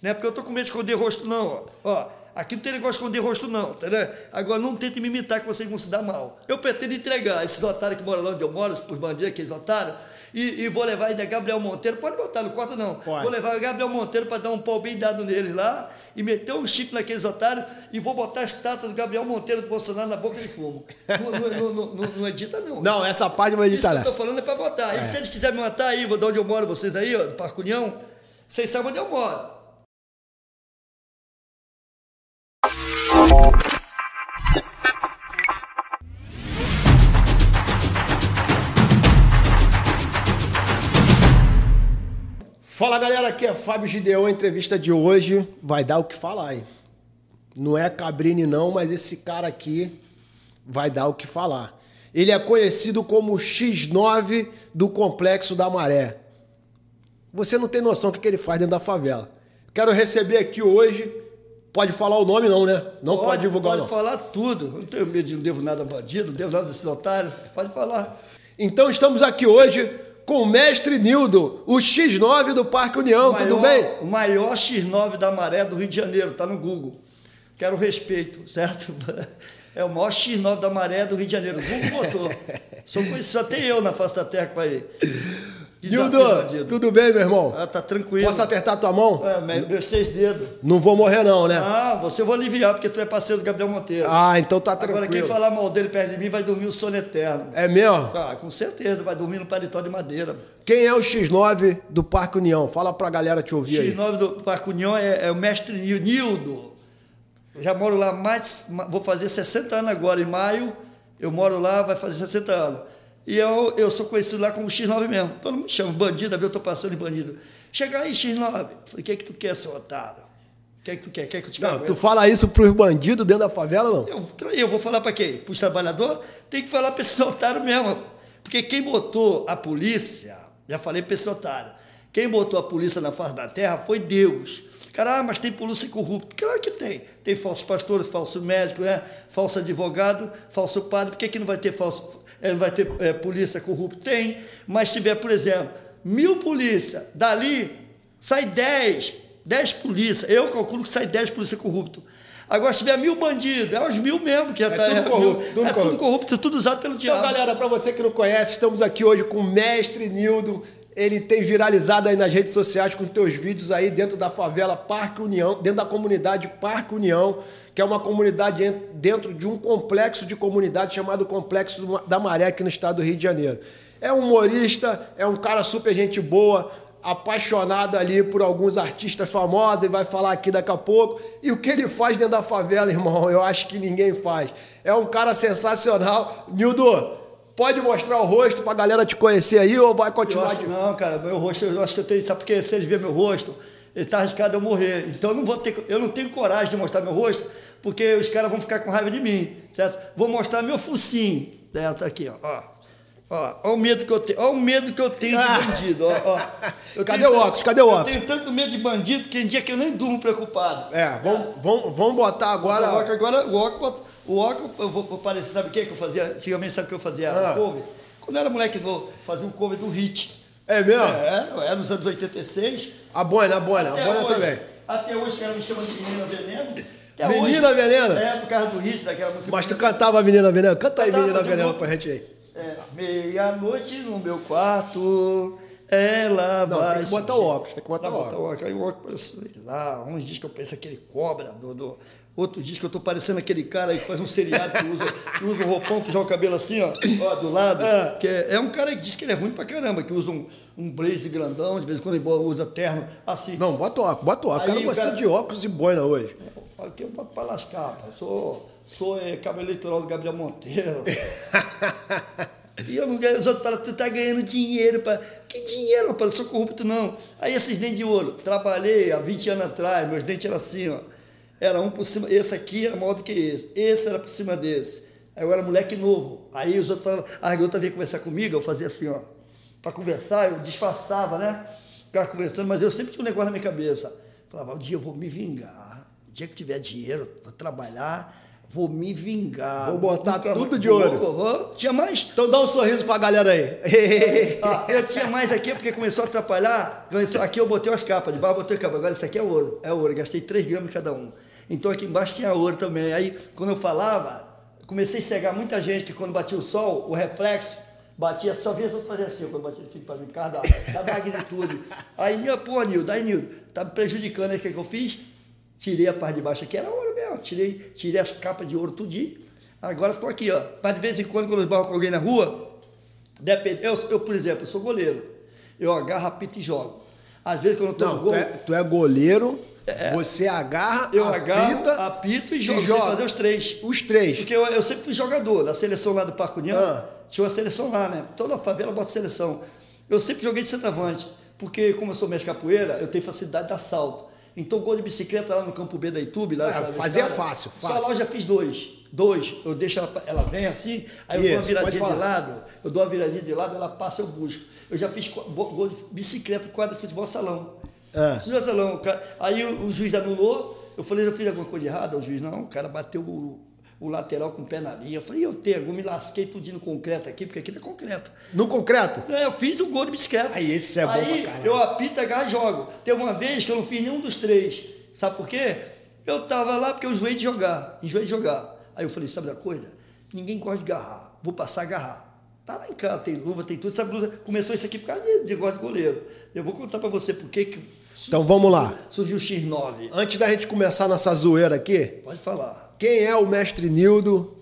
Não é porque eu tô com medo de esconder rosto, não. Ó, ó aqui não tem negócio de esconder rosto, não, entendeu? Agora não tente me imitar que vocês vão se dar mal. Eu pretendo entregar esses otários que moram lá onde eu moro, os bandidos, aqueles otários, e, e vou levar ainda Gabriel Monteiro. Pode botar, não corta não. Pode. Vou levar o Gabriel Monteiro para dar um pau bem dado neles lá e meter um chifre naqueles otários e vou botar a estátua do Gabriel Monteiro do Bolsonaro na boca de fumo. não, não, não, não, não, não edita, não. Não, essa parte não Isso edita que não. eu tô falando é para botar. E se eles quiserem me matar aí, de onde eu moro, vocês aí, ó, do Parque União, vocês sabem onde eu moro. Fala galera, aqui é Fábio Gideon. A entrevista de hoje vai dar o que falar, hein? Não é Cabrini, não, mas esse cara aqui vai dar o que falar. Ele é conhecido como X9 do Complexo da Maré. Você não tem noção do que ele faz dentro da favela. Quero receber aqui hoje. Pode falar o nome, não, né? Não pode, divulgar, Pode não. falar tudo. Eu não tenho medo de não devo nada a bandido, não devo nada desses otários. Pode falar. Então estamos aqui hoje com o mestre Nildo, o X9 do Parque União. Tudo Maior- bem? O maior X9 da maré do Rio de Janeiro, tá no Google. Quero respeito, certo? É o maior X9 da maré do Rio de Janeiro. Google botou. Só, só tem eu na face da terra para ir. Nildo, tudo bem, meu irmão? Ah, tá tranquilo. Posso apertar tua mão? É, me- meus seis dedos. Não vou morrer, não, né? Ah, você eu vou aliviar, porque tu é parceiro do Gabriel Monteiro. Ah, então tá tranquilo. Agora, quem falar mal dele perto de mim vai dormir o sono eterno. É mesmo? Ah, com certeza, vai dormir no paletó de madeira. Quem é o X9 do Parque União? Fala pra galera te ouvir aí. X9 do Parque União é, é o mestre Nil- Nildo. Eu já moro lá mais, ma- vou fazer 60 anos agora, em maio. Eu moro lá, vai fazer 60 anos. E eu, eu sou conhecido lá como X9 mesmo. Todo mundo me chama, bandido, eu tô passando de bandido. Chega aí, X9. Falei, o que é que tu quer, seu otário? O que é que tu quer? Quer que eu te Não, tu fala isso pros bandidos dentro da favela, não? Eu, eu vou falar para quem? Para os trabalhadores? Tem que falar para esse otário mesmo. Porque quem botou a polícia, já falei para esse otário, quem botou a polícia na face da terra foi Deus. Cara, ah, mas tem polícia corrupta. Claro que tem. Tem falso pastor, falso médico, né? falso advogado, falso padre. Por que, que não vai ter falso, eh, não vai ter eh, polícia corrupta? Tem. Mas se tiver, por exemplo, mil polícia, dali sai dez, dez polícia. Eu calculo que sai dez polícia corrupto. Agora, se tiver mil bandidos, é os mil mesmo, que já É tá, tudo corrupto, tudo é tudo corrupto. corrupto, tudo usado pelo Então, diabo. galera, pra você que não conhece, estamos aqui hoje com o mestre Nildo. Ele tem viralizado aí nas redes sociais com teus vídeos aí dentro da favela Parque União, dentro da comunidade Parque União, que é uma comunidade en- dentro de um complexo de comunidade chamado Complexo da Maré aqui no estado do Rio de Janeiro. É um humorista, é um cara super gente boa, apaixonado ali por alguns artistas famosos, ele vai falar aqui daqui a pouco. E o que ele faz dentro da favela, irmão, eu acho que ninguém faz. É um cara sensacional. Nildo, pode mostrar o rosto pra galera te conhecer aí ou vai continuar acho, não, cara, meu rosto, eu acho que eu tenho. Sabe por quê? Se eles verem meu rosto, ele tá arriscado eu morrer. Então eu não vou ter, eu não tenho coragem de mostrar meu rosto, porque os caras vão ficar com raiva de mim, certo? Vou mostrar meu focinho, certo? Aqui, ó. ó. Ó, ó o medo que eu tenho, ó o medo que eu tenho de bandido, ó, ó. Eu Cadê o óculos? Cadê o óculos? Eu tenho tanto medo de bandido que tem dia que eu nem durmo preocupado. É, vamos, vamos, vamos botar agora... Agora, agora o óculos, o óculos, eu vou, parecer, sabe o que que eu fazia? Antigamente, sabe o que eu fazia? Ah. Um cover. Quando eu era moleque novo, fazia um cover do hit. É mesmo? É, é, nos anos 86. A Boina, a Boina, a Até Boina hoje, também. Até hoje, os caras me chamam de Menina Veneno. Até Menina hoje, Veneno? É, por causa do hit, daquela música. Mas tu cantava Menina Veneno? Canta aí Cantava, Menina Veneno pra gente aí. É, meia-noite no meu quarto, ela Não, vai... tem que botar o óculos, tem que botar Não, o botar o óculos. Aí o óculos, sei lá, uns dias que eu penso aquele cobra, do, do, outros dias que eu tô parecendo aquele cara aí que faz um seriado que usa, que usa um roupão que joga o cabelo assim, ó, ó do lado. Que é, é um cara que diz que ele é ruim pra caramba, que usa um, um blaze grandão, de vez em quando ele usa terno, assim. Não, bota o óculos, bota o óculos. Aí o você cara- de óculos e boina hoje. Aqui eu boto pra lascar, pá. Sou, sou é, cabo eleitoral do Gabriel Monteiro. E eu não ganho, os outros falam, tu tá ganhando dinheiro, pá. Que dinheiro, rapaz? Eu sou corrupto, não. Aí esses dentes de ouro, trabalhei há 20 anos atrás, meus dentes eram assim, ó. Era um por cima, esse aqui era maior do que esse, esse era por cima desse. Aí eu era moleque novo. Aí os outros falavam, a garota vinha conversar comigo, eu fazia assim, ó. Pra conversar, eu disfarçava, né? Ficava conversando, mas eu sempre tinha um negócio na minha cabeça. Falava, um dia eu vou me vingar. O dia que tiver dinheiro, vou trabalhar, Vou me vingar. Vou botar Nunca tudo de ouro. Vou, vou, vou. Tinha mais. Então dá um sorriso pra galera aí. Ah, eu tinha mais aqui porque começou a atrapalhar. Aqui eu botei umas capas, de eu botei capa. Agora isso aqui é ouro. É ouro. Gastei 3 gramas cada um. Então aqui embaixo tinha ouro também. Aí quando eu falava, comecei a cegar muita gente que quando batia o sol, o reflexo, batia, só via outros fazer assim, quando batia o filho para mim, por causa da, da magnitude. Aí, pô, Nildo, aí, Nildo, tá me prejudicando aí, o que, que eu fiz? Tirei a parte de baixo aqui, era ouro mesmo. Tirei, tirei as capas de ouro tudinho. Agora ficou aqui, ó. Mas de vez em quando, quando eu esbarro com alguém na rua, depende. Eu, eu, por exemplo, eu sou goleiro. Eu agarro, apito e jogo. Às vezes, quando eu tô no Não, gol, tu é, tu é goleiro, você agarra, eu apita, agarro, apito e jogo. joga. fazer os três. Os três. Porque eu, eu sempre fui jogador da seleção lá do Parque União. Ah. Tinha uma seleção lá, né? Toda favela bota seleção. Eu sempre joguei de centroavante. Porque, como eu sou mestre capoeira, eu tenho facilidade de salto. Então, gol de bicicleta lá no Campo B da YouTube, lá, É, sabe, fazia escada, fácil, Só fácil. lá eu já fiz dois. Dois. Eu deixo ela, ela vem assim, aí eu dou uma Isso, viradinha de lado, eu dou uma viradinha de lado, ela passa, eu busco. Eu já fiz gol de bicicleta, quadra de futebol salão. Ah. Futebol salão. Aí o, o juiz anulou, eu falei, eu fiz alguma coisa errada? O juiz, não, o cara bateu o, o lateral com o pé na linha. Eu falei, eu tenho, eu me lasquei tudinho no concreto aqui, porque aqui não é concreto. No concreto? É, eu fiz o gol de bicicleta. Aí, esse é bom Aí, pra caralho. eu apito, agarro e jogo. Teve uma vez que eu não fiz nenhum dos três. Sabe por quê? Eu tava lá porque eu enjoei de jogar. Enjoei de jogar. Aí eu falei, sabe da coisa? Ninguém gosta de agarrar. Vou passar a agarrar. Tá lá em casa, tem luva, tem tudo. Essa blusa começou isso aqui por causa de, de gosto de goleiro. Eu vou contar pra você por que que Então vamos lá. surgiu o X9. Antes da gente começar nossa zoeira aqui, Pode falar. quem é o mestre Nildo?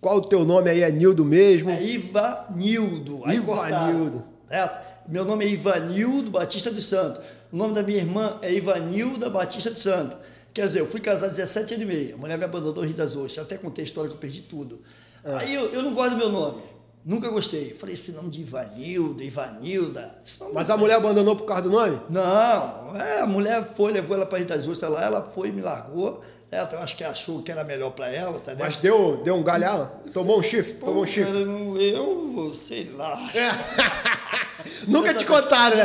Qual o teu nome aí? É Nildo mesmo? É Ivanildo. Aí Ivanildo. É, meu nome é Ivanildo Batista dos Santos. O nome da minha irmã é Ivanilda Batista dos Santos. Quer dizer, eu fui casado 17 anos e meio. A mulher me abandonou no Rio das Ostras. Até contei a história que eu perdi tudo. Aí eu, eu não gosto do meu nome. Nunca gostei. Falei, esse nome de Ivanilda. nome Mas não- a mulher abandonou por causa do nome? Não, é, a mulher foi, levou ela para Rio das Ostras lá, ela foi, me largou. Ela, eu acho que achou que era melhor para ela, tá Mas deu, deu um galhão? Tomou um chifre? Tomou um chifre? Eu, eu sei lá. Nunca te contaram, né?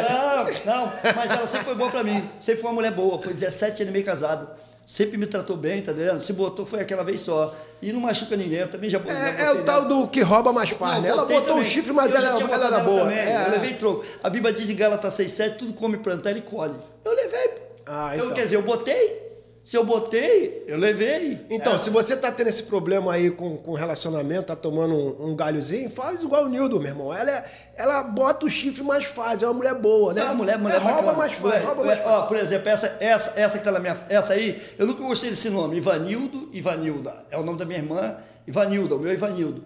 Não, não, mas ela sempre foi boa pra mim. Sempre foi uma mulher boa. Foi 17 anos e meio casado. Sempre me tratou bem, tá entendendo? Se botou, foi aquela vez só. E não machuca ninguém. Eu também já já É, é botei o tal nela. do que rouba mais faz, né? Ela botei botou um também. chifre, mas Eu ela, ela botado era boa. também. É, eu levei troco. A Bíblia diz em Gálatas 6,7, tudo come plantar e colhe. Eu levei. Ah, eu, então. quer dizer, eu botei. Se eu botei, eu levei. Então, É. se você tá tendo esse problema aí com, com relacionamento, tá tomando um, um galhozinho, faz igual o Nildo, meu irmão. Ela, é- ela bota o chifre mais fácil, é uma mulher boa, né? Não, mulher, mulher é, rouba bacana. mais fácil, Mulher, rouba mais é, fácil. Ó, por exemplo, essa, essa, essa que tá na minha. Essa aí, eu nunca gostei desse nome. Ivanildo, Ivanilda. É o nome da minha irmã, Ivanilda, o meu é Ivanildo.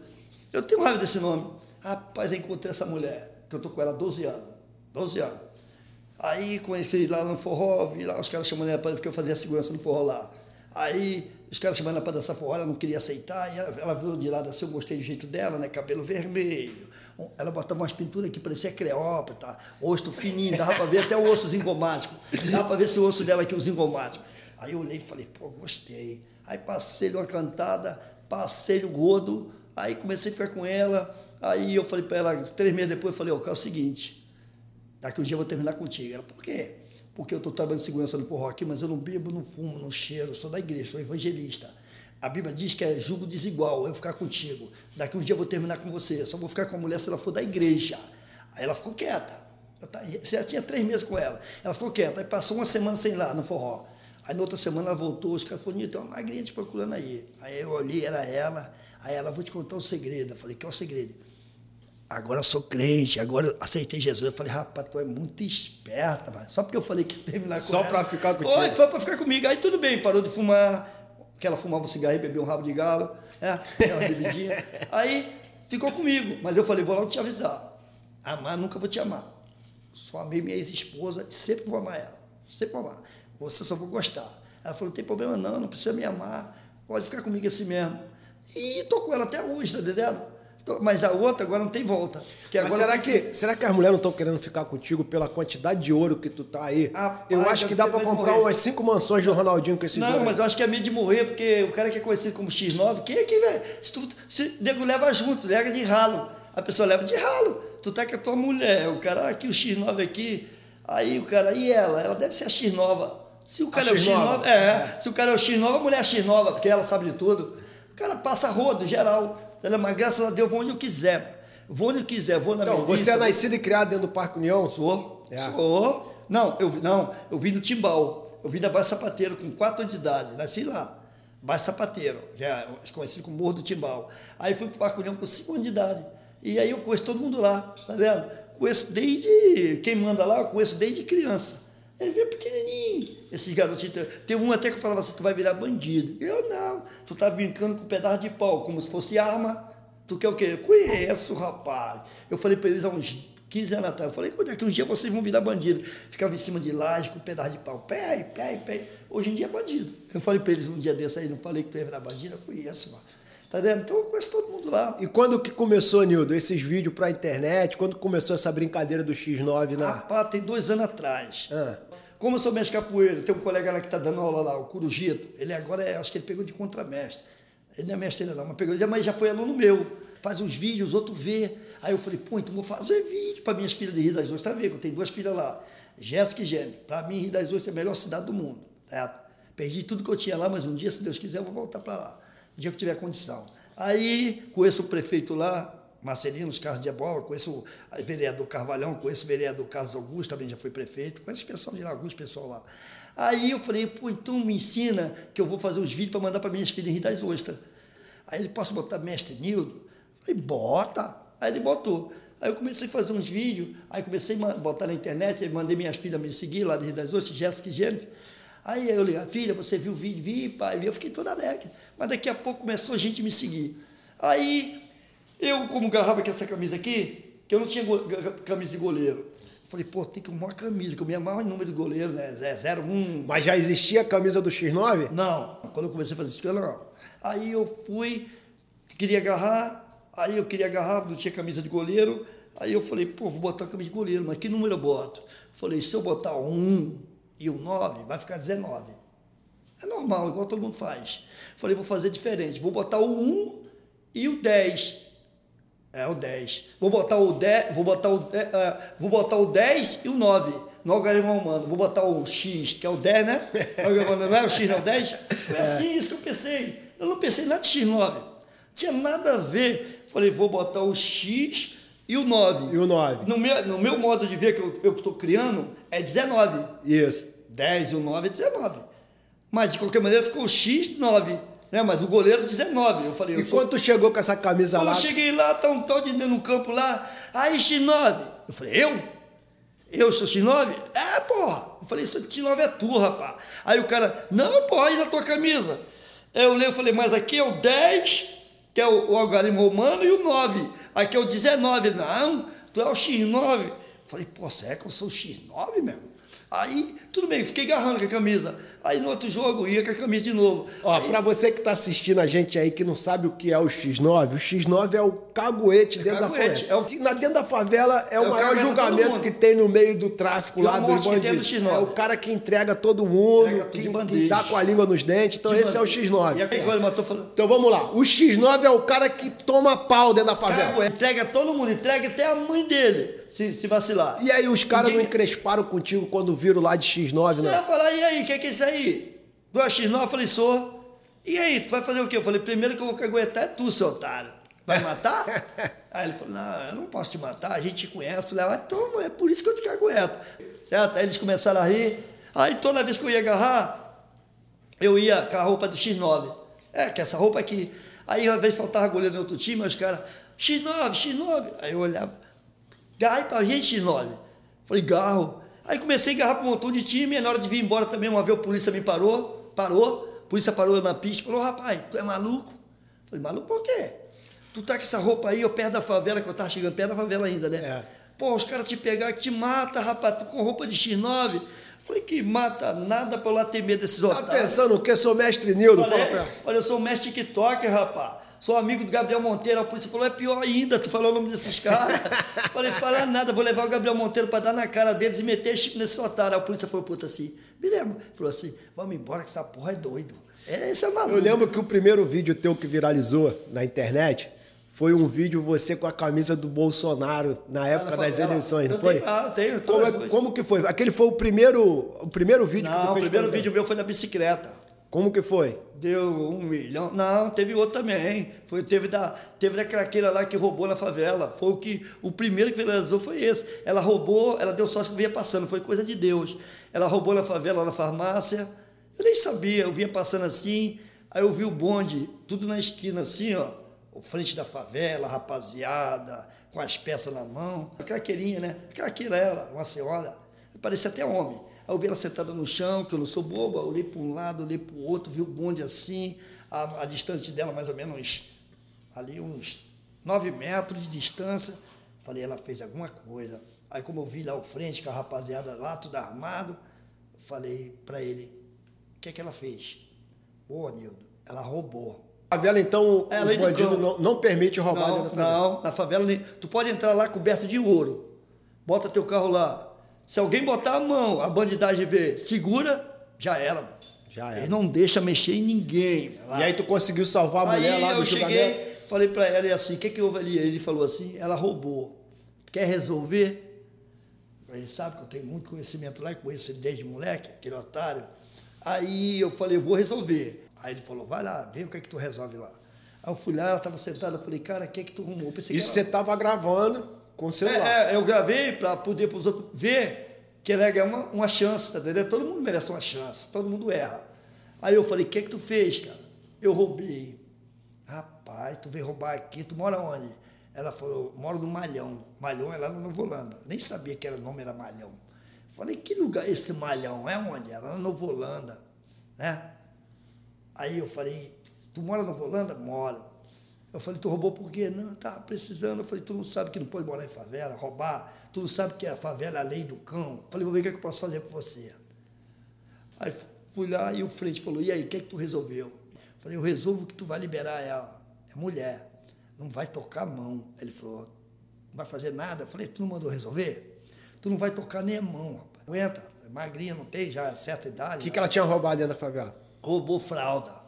Eu tenho raiva desse nome. Rapaz, eu encontrei essa mulher, que eu tô com ela há 12 anos. 12 anos. Aí conheci lá no forró, vi lá os caras chamando ela para porque eu fazia segurança no forró lá. Aí os caras chamando ela para dançar forró, ela não queria aceitar, e ela, ela viu de lado assim, eu gostei do jeito dela, né? Cabelo vermelho. Ela botava umas pinturas que parecia Cleópatra, osso fininho, dava para ver até o osso zingomático. Dava para ver se o osso dela aqui, o zingomático. Aí eu olhei e falei, pô, gostei. Aí passei-lhe uma cantada, passei-lhe o godo, aí comecei a ficar com ela. Aí eu falei para ela, três meses depois, eu falei, ó, é o seguinte, daqui um dia eu vou terminar contigo. Ela, por quê? Porque eu estou trabalhando segurança no forró aqui, mas eu não bebo, não fumo, não cheiro, sou da igreja, sou evangelista. A Bíblia diz que é julgo desigual, eu ficar contigo. Daqui um dia eu vou terminar com você, só vou ficar com a mulher se ela for da igreja. Aí ela ficou quieta. Eu já tinha três meses com ela. Ela ficou quieta, aí passou uma semana sem ir lá no forró. Aí na outra semana ela voltou, os caras falaram, tem uma magrinha te procurando aí. Aí eu olhei, era ela. Aí ela, vou te contar um segredo. Eu falei, que é o segredo? Agora sou crente, agora aceitei Jesus. Eu falei, rapaz, tu é muito esperta, mas só porque eu falei que ia terminar com Só ela. pra ficar contigo. Foi, foi pra ficar comigo. Aí tudo bem, parou de fumar, que ela fumava um cigarro e bebia um rabo de galo, é, aquela bebidinha. Aí ficou comigo, mas eu falei, vou logo te avisar. Amar, nunca vou te amar. Só amei minha ex-esposa e sempre vou amar ela. Sempre vou amar. Você só vou gostar. Ela falou, não tem problema não, não precisa me amar. Pode ficar comigo assim mesmo. E tô com ela até hoje, tá entendendo? Mas a outra agora não tem volta. Que agora será que, será que as mulheres não estão querendo ficar contigo pela quantidade de ouro que tu tá aí? Rapaz, eu acho que dá de comprar morrer. umas cinco mansões do Ronaldinho com esse Não, mas eu acho que é medo de morrer, porque o cara que é conhecido como X9, quem é que, velho? Se tu se, nego leva junto, leva de ralo. A pessoa leva de ralo. Tu tá com a tua mulher, o cara aqui, o X9 aqui, aí o cara, e ela? Ela deve ser a X nova. Se o cara a é o X9, é, é, se o cara é o X9, a mulher é X9, porque ela sabe de tudo. O cara passa rodo, geral. Mas graças a Deus, vou onde eu quiser. Vou onde eu quiser, vou na então, minha Você é nascido e criado dentro do Parque União? Sou. É. Sou. Não, eu, não, eu vim do Timbal. Eu vim da Baixo Sapateiro com 4 anos de idade. Nasci lá. Baixo Sapateiro, já é conhecido como Morro do Timbal. Aí fui para o Parque União com 5 anos de idade. E aí eu conheço todo mundo lá, tá vendo? Conheço desde. Quem manda lá, eu conheço desde criança. Ele veio pequenininho. Esses garotinhos. Tem um até que falava assim: tu vai virar bandido. Eu não. Tu tá brincando com um pedaço de pau, como se fosse arma. Tu quer o quê? Eu conheço, rapaz. Eu falei para eles há uns 15 anos atrás. Eu falei: quando é que um dia vocês vão virar bandido? Ficava em cima de laje com um pedaço de pau. Pé, pé, pé. Hoje em dia é bandido. Eu falei para eles um dia desse aí, não falei que tu ia virar bandido? Eu conheço, mano. Tá vendo? Então eu conheço todo mundo lá. E quando que começou, Nildo, esses vídeos pra internet? Quando começou essa brincadeira do X9 na. Rapaz, tem dois anos atrás. Ah. Como eu sou mestre capoeira, tem um colega lá que está dando aula lá, o Curujito. Ele agora é, acho que ele pegou de contramestre. Ele não é mestre ainda não, mas pegou, mas já foi aluno meu. Faz uns vídeos, outro vê. Aí eu falei, pô, então vou fazer vídeo para minhas filhas de Rio das Ostras. Tá vendo? Eu tenho duas filhas lá, Jéssica e Jennifer. Para mim, Rio das Ostras é a melhor cidade do mundo. Certo? Perdi tudo que eu tinha lá, mas um dia, se Deus quiser, eu vou voltar para lá. Um dia que tiver condição. Aí conheço o prefeito lá, Marcelino, os Carlos de Abóbora, conheço o vereador Carvalhão, conheço o vereador Carlos Augusto, também já foi prefeito, conheço o pessoal de lá, alguns pessoal lá. Aí eu falei, pô, então me ensina que eu vou fazer os vídeos para mandar para minhas filhas em Rio das Ostras. Aí ele, posso botar mestre Nildo? Falei, bota. Aí ele botou. Aí eu comecei a fazer uns vídeos, aí comecei a botar na internet, aí mandei minhas filhas me seguir lá de Rio das Ostras, Jéssica e Jennifer. Aí eu falei, filha, você viu o vídeo? Vi, pai, vi. Eu fiquei toda alegre. Mas daqui a pouco começou a gente me seguir. Aí, eu, como garrava com essa camisa aqui, que eu não tinha camisa de goleiro. Eu falei, pô, tem que arrumar uma camisa, que eu me amava em número de goleiro, né? É 01. Mas já existia a camisa do X9? Não, quando eu comecei a fazer isso, não. Aí eu fui, queria agarrar, aí eu queria agarrar, não tinha camisa de goleiro. Aí eu falei, pô, vou botar a camisa de goleiro, mas que número eu boto? Falei, se eu botar 1 e o 9, vai ficar 19. É normal, igual todo mundo faz. Falei, vou fazer diferente. Vou botar o 1 e o 10. É o 10. Vou botar o 10, vou botar o, uh, vou botar o 10 e o 9 no algarismo humano. Vou botar o X, que é o 10, né? Não é o X, não é o 10? Foi assim isso que eu pensei. Eu não pensei nada de X9. Tinha nada a ver. Falei, vou botar o X e o 9. E o 9. No meu, no meu modo de ver que eu estou criando, é 19. Isso. 10 e o 9 é 19. Mas de qualquer maneira ficou o X 9. Né? Mas o goleiro 19. Eu falei, e eu quando tu chegou com essa camisa quando lá? Quando eu cheguei lá, tá um tal de no campo lá, aí X9. Eu falei, eu? Eu sou X9? É, porra. Eu falei, X9 é tu, rapaz. Aí o cara, não, porra, aí na tua camisa. Aí eu leio, falei, mas aqui é o 10, que é o, o algarismo romano, e o 9. Aqui é o 19. Não, tu é o X9. Eu falei, pô, será que eu sou o X9 mesmo? Aí, tudo bem, fiquei agarrando com a camisa. Aí no outro jogo ia com a camisa de novo. Ó, aí, pra você que tá assistindo a gente aí que não sabe o que é o X9, o X9 é o caguete é dentro caguete, da favela. É o que na dentro da favela é, é o maior julgamento que tem no meio do tráfico lá do bandidos. É o cara que entrega todo mundo, entrega que, que dá com a língua nos dentes. Então de esse é o X9. E aqui, agora, tô falando... Então vamos lá. O X9 é o cara que toma pau dentro da favela. Caguete, entrega todo mundo, entrega até a mãe dele se, se vacilar. E aí os caras Ninguém... não encresparam contigo quando viram lá de X9, né? Eu falei, e aí, o que, que é isso aí? Tu é X9? Eu falei, sou. E aí, tu vai fazer o quê? Eu falei, primeiro que eu vou caguetar é tu, seu otário. Vai matar? aí ele falou, não, eu não posso te matar, a gente te conhece. Eu falei, ah, então é por isso que eu te cagueto. Certo? Aí eles começaram a rir. Aí toda vez que eu ia agarrar, eu ia com a roupa do X9. É, que essa roupa aqui. Aí, às vezes, faltava goleiro no outro time, os caras, X9, X9. Aí eu olhava, Garra para gente, X9. Falei, garro. Aí comecei a garrar para um montão de time, e na hora de vir embora também, uma vez a polícia me parou, parou, a polícia parou na pista, falou, rapaz, tu é maluco? Falei, maluco por quê? Tu tá com essa roupa aí, eu perto da favela, que eu tava chegando perto da favela ainda, né? É. Pô, os caras te pegar te mata, rapaz, tu com roupa de X9. Falei, que mata nada pra eu lá ter medo desses tá otários. Tá pensando o quê? Sou mestre Nildo? Falei, fala pra... falei, eu sou mestre TikTok, rapaz sou amigo do Gabriel Monteiro. A polícia falou: é pior ainda, tu falou o nome desses caras. Falei: fala nada, vou levar o Gabriel Monteiro para dar na cara deles e meter chip nesse otário. A polícia falou: puta assim, me lembro. Falou assim: vamos embora, que essa porra é doido. É, esse é maluco. Eu lembro que o primeiro vídeo teu que viralizou na internet foi um vídeo você com a camisa do Bolsonaro na época das eleições, não foi? Ah, tenho. Como, é, como, que foi? Aquele foi o primeiro, o primeiro vídeo não, que tu fez? Não, o primeiro vídeo meu foi da bicicleta. Como que foi? Deu um milhão. Não, teve outro também. Foi, teve, da, teve da craqueira lá que roubou na favela. Foi o que. O primeiro que viralizou foi esse. Ela roubou, ela deu sorte que vinha passando, foi coisa de Deus. Ela roubou na favela, na farmácia. Eu nem sabia, eu vinha passando assim, aí eu vi o bonde, tudo na esquina assim, ó. Frente da favela, rapaziada, com as peças na mão. A craqueirinha, né? Craqueira ela, uma senhora. Parecia até homem. Aí eu vi ela sentada no chão, que eu não sou boba, olhei para um lado, olhei para o outro, vi o bonde assim, a, a distância dela mais ou menos ali uns nove metros de distância. Falei, ela fez alguma coisa. Aí como eu vi lá o frente, com a rapaziada lá, tudo armado, falei para ele, o que é que ela fez? Ô, Nildo, ela roubou. A favela, então, é, os bandidos não, não permite roubar não, dentro da favela? Não, na favela, tu pode entrar lá coberto de ouro. Bota teu carro lá, se alguém botar a mão, a bandidagem vê, segura, já era. Já era. Ele não deixa mexer em ninguém. Lá. E aí tu conseguiu salvar a aí mulher lá do eu cheguei, falei para ela assim, o que, que houve ali? Ele falou assim, ela roubou. Quer resolver? Ele sabe que eu tenho muito conhecimento lá, e conheço ele desde moleque, aquele otário. Aí eu falei, vou resolver. Aí ele falou, vai lá, vê o que é que tu resolve lá. Aí eu fui lá, ela estava sentada, eu falei, cara, o que é que tu arrumou? Isso você estava gravando com o celular. É, é eu gravei para poder para os outros ver que ele ia uma, uma chance, tá entendendo? Todo mundo merece uma chance, todo mundo erra. Aí eu falei, o que é que tu fez, cara? Eu roubei. Rapaz, tu veio roubar aqui, tu mora onde? Ela falou, moro no Malhão. Malhão é lá no Novo Holanda. Nem sabia que era, o nome era Malhão. Falei, que lugar é esse Malhão? É onde? Era no Novo Holanda, né? Aí eu falei, tu mora no Novo Holanda? Moro. Eu falei, tu roubou por quê? Não, tá precisando. Eu falei, tu não sabe que não pode morar em favela, roubar. Tu não sabe que a favela é a lei do cão. Eu falei, vou ver o que, é que eu posso fazer por você. Aí fui lá e o frente falou, e aí, o que é que tu resolveu? Eu falei, eu resolvo que tu vai liberar ela. É mulher. Não vai tocar a mão. Ele falou, não vai fazer nada. Eu falei, tu não mandou resolver? Tu não vai tocar nem a mão, rapaz. Aguenta, é magrinha, não tem já certa idade. O que, que ela tinha roubado dentro da favela? Roubou fralda.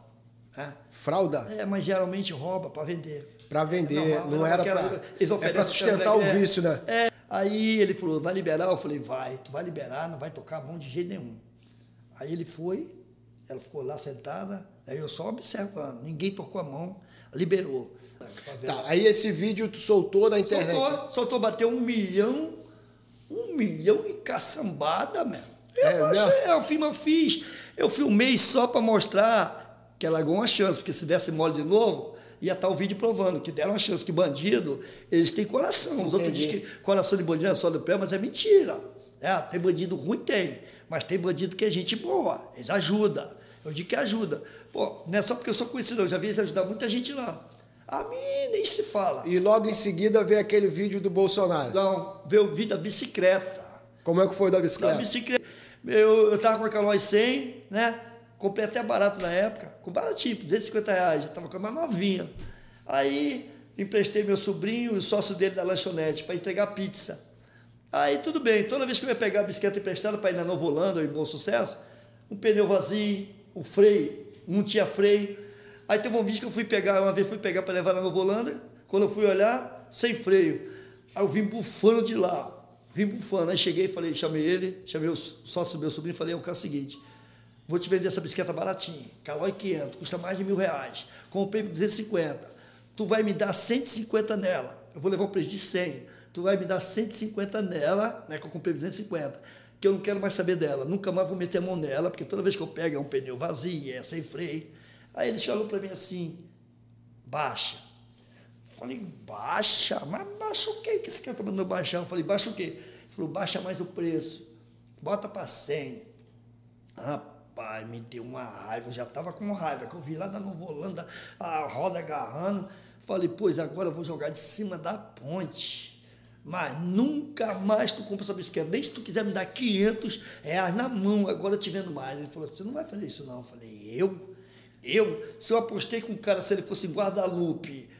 É. Fralda? É, mas geralmente rouba para vender. Para vender, é não, não era para. É para sustentar o vício, né? É. Aí ele falou: vai liberar? Eu falei: vai, tu vai liberar, não vai tocar a mão de jeito nenhum. Aí ele foi, ela ficou lá sentada, aí eu só observando, ninguém tocou a mão, liberou. Tá, aí esse vídeo tu soltou na internet? Soltou, soltou bateu um milhão, um milhão e caçambada, mesmo. Eu, é, achei, eu, eu fiz, eu filmei só para mostrar que ela ganhou uma chance, porque se desse mole de novo, ia estar o vídeo provando que deram uma chance, que bandido, eles têm coração. Os Entendi. outros dizem que coração de bandido é só do pé, mas é mentira. É, tem bandido ruim, tem, mas tem bandido que é gente boa, eles ajudam. Eu digo que ajuda. Pô, não é só porque eu sou conhecido, eu já vi eles ajudar muita gente lá. A mim nem se fala. E logo em seguida veio aquele vídeo do Bolsonaro. Não, veio o vídeo da bicicleta. Como é que foi da bicicleta? Da bicicleta. Eu, eu tava com a Calói 100, né? Comprei até barato na época, com baratinho, 250 reais, já estava com uma novinha. Aí emprestei meu sobrinho, o sócio dele da lanchonete, para entregar pizza. Aí tudo bem, toda vez que eu ia pegar a bicicleta emprestada para ir na Nova Holanda, em Bom Sucesso, um pneu vazio, o freio, não tinha freio. Aí teve um vídeo que eu fui pegar, uma vez fui pegar para levar na Nova Holanda, quando eu fui olhar, sem freio. Aí eu vim bufando de lá, vim bufando. Aí cheguei falei, chamei ele, chamei o sócio do meu sobrinho e falei, é o caso seguinte, Vou te vender essa bicicleta baratinha. Calói 500, custa mais de mil reais. Comprei por 250. Tu vai me dar 150 nela. Eu vou levar um preço de 100. Tu vai me dar 150 nela, né, que eu comprei 250. Que eu não quero mais saber dela. Nunca mais vou meter a mão nela, porque toda vez que eu pego é um pneu vazio, é sem freio. Aí ele falou para mim assim: baixa. falei, baixa? Mas baixa o quê que esse cara tá mandando baixar? Eu falei, baixa o quê? Ele falou, baixa mais o preço. Bota para 100. Rapaz Rapaz, me deu uma raiva, eu já estava com raiva, que eu vi lá da Nova Holanda, a roda agarrando. Falei, pois agora eu vou jogar de cima da ponte. Mas nunca mais tu compra essa bicicleta. Nem se tu quiser me dar 500 reais na mão, agora eu te vendo mais. Ele falou, você não vai fazer isso não. Eu falei, eu? Eu? Se eu apostei com um cara, se ele fosse guarda-lupe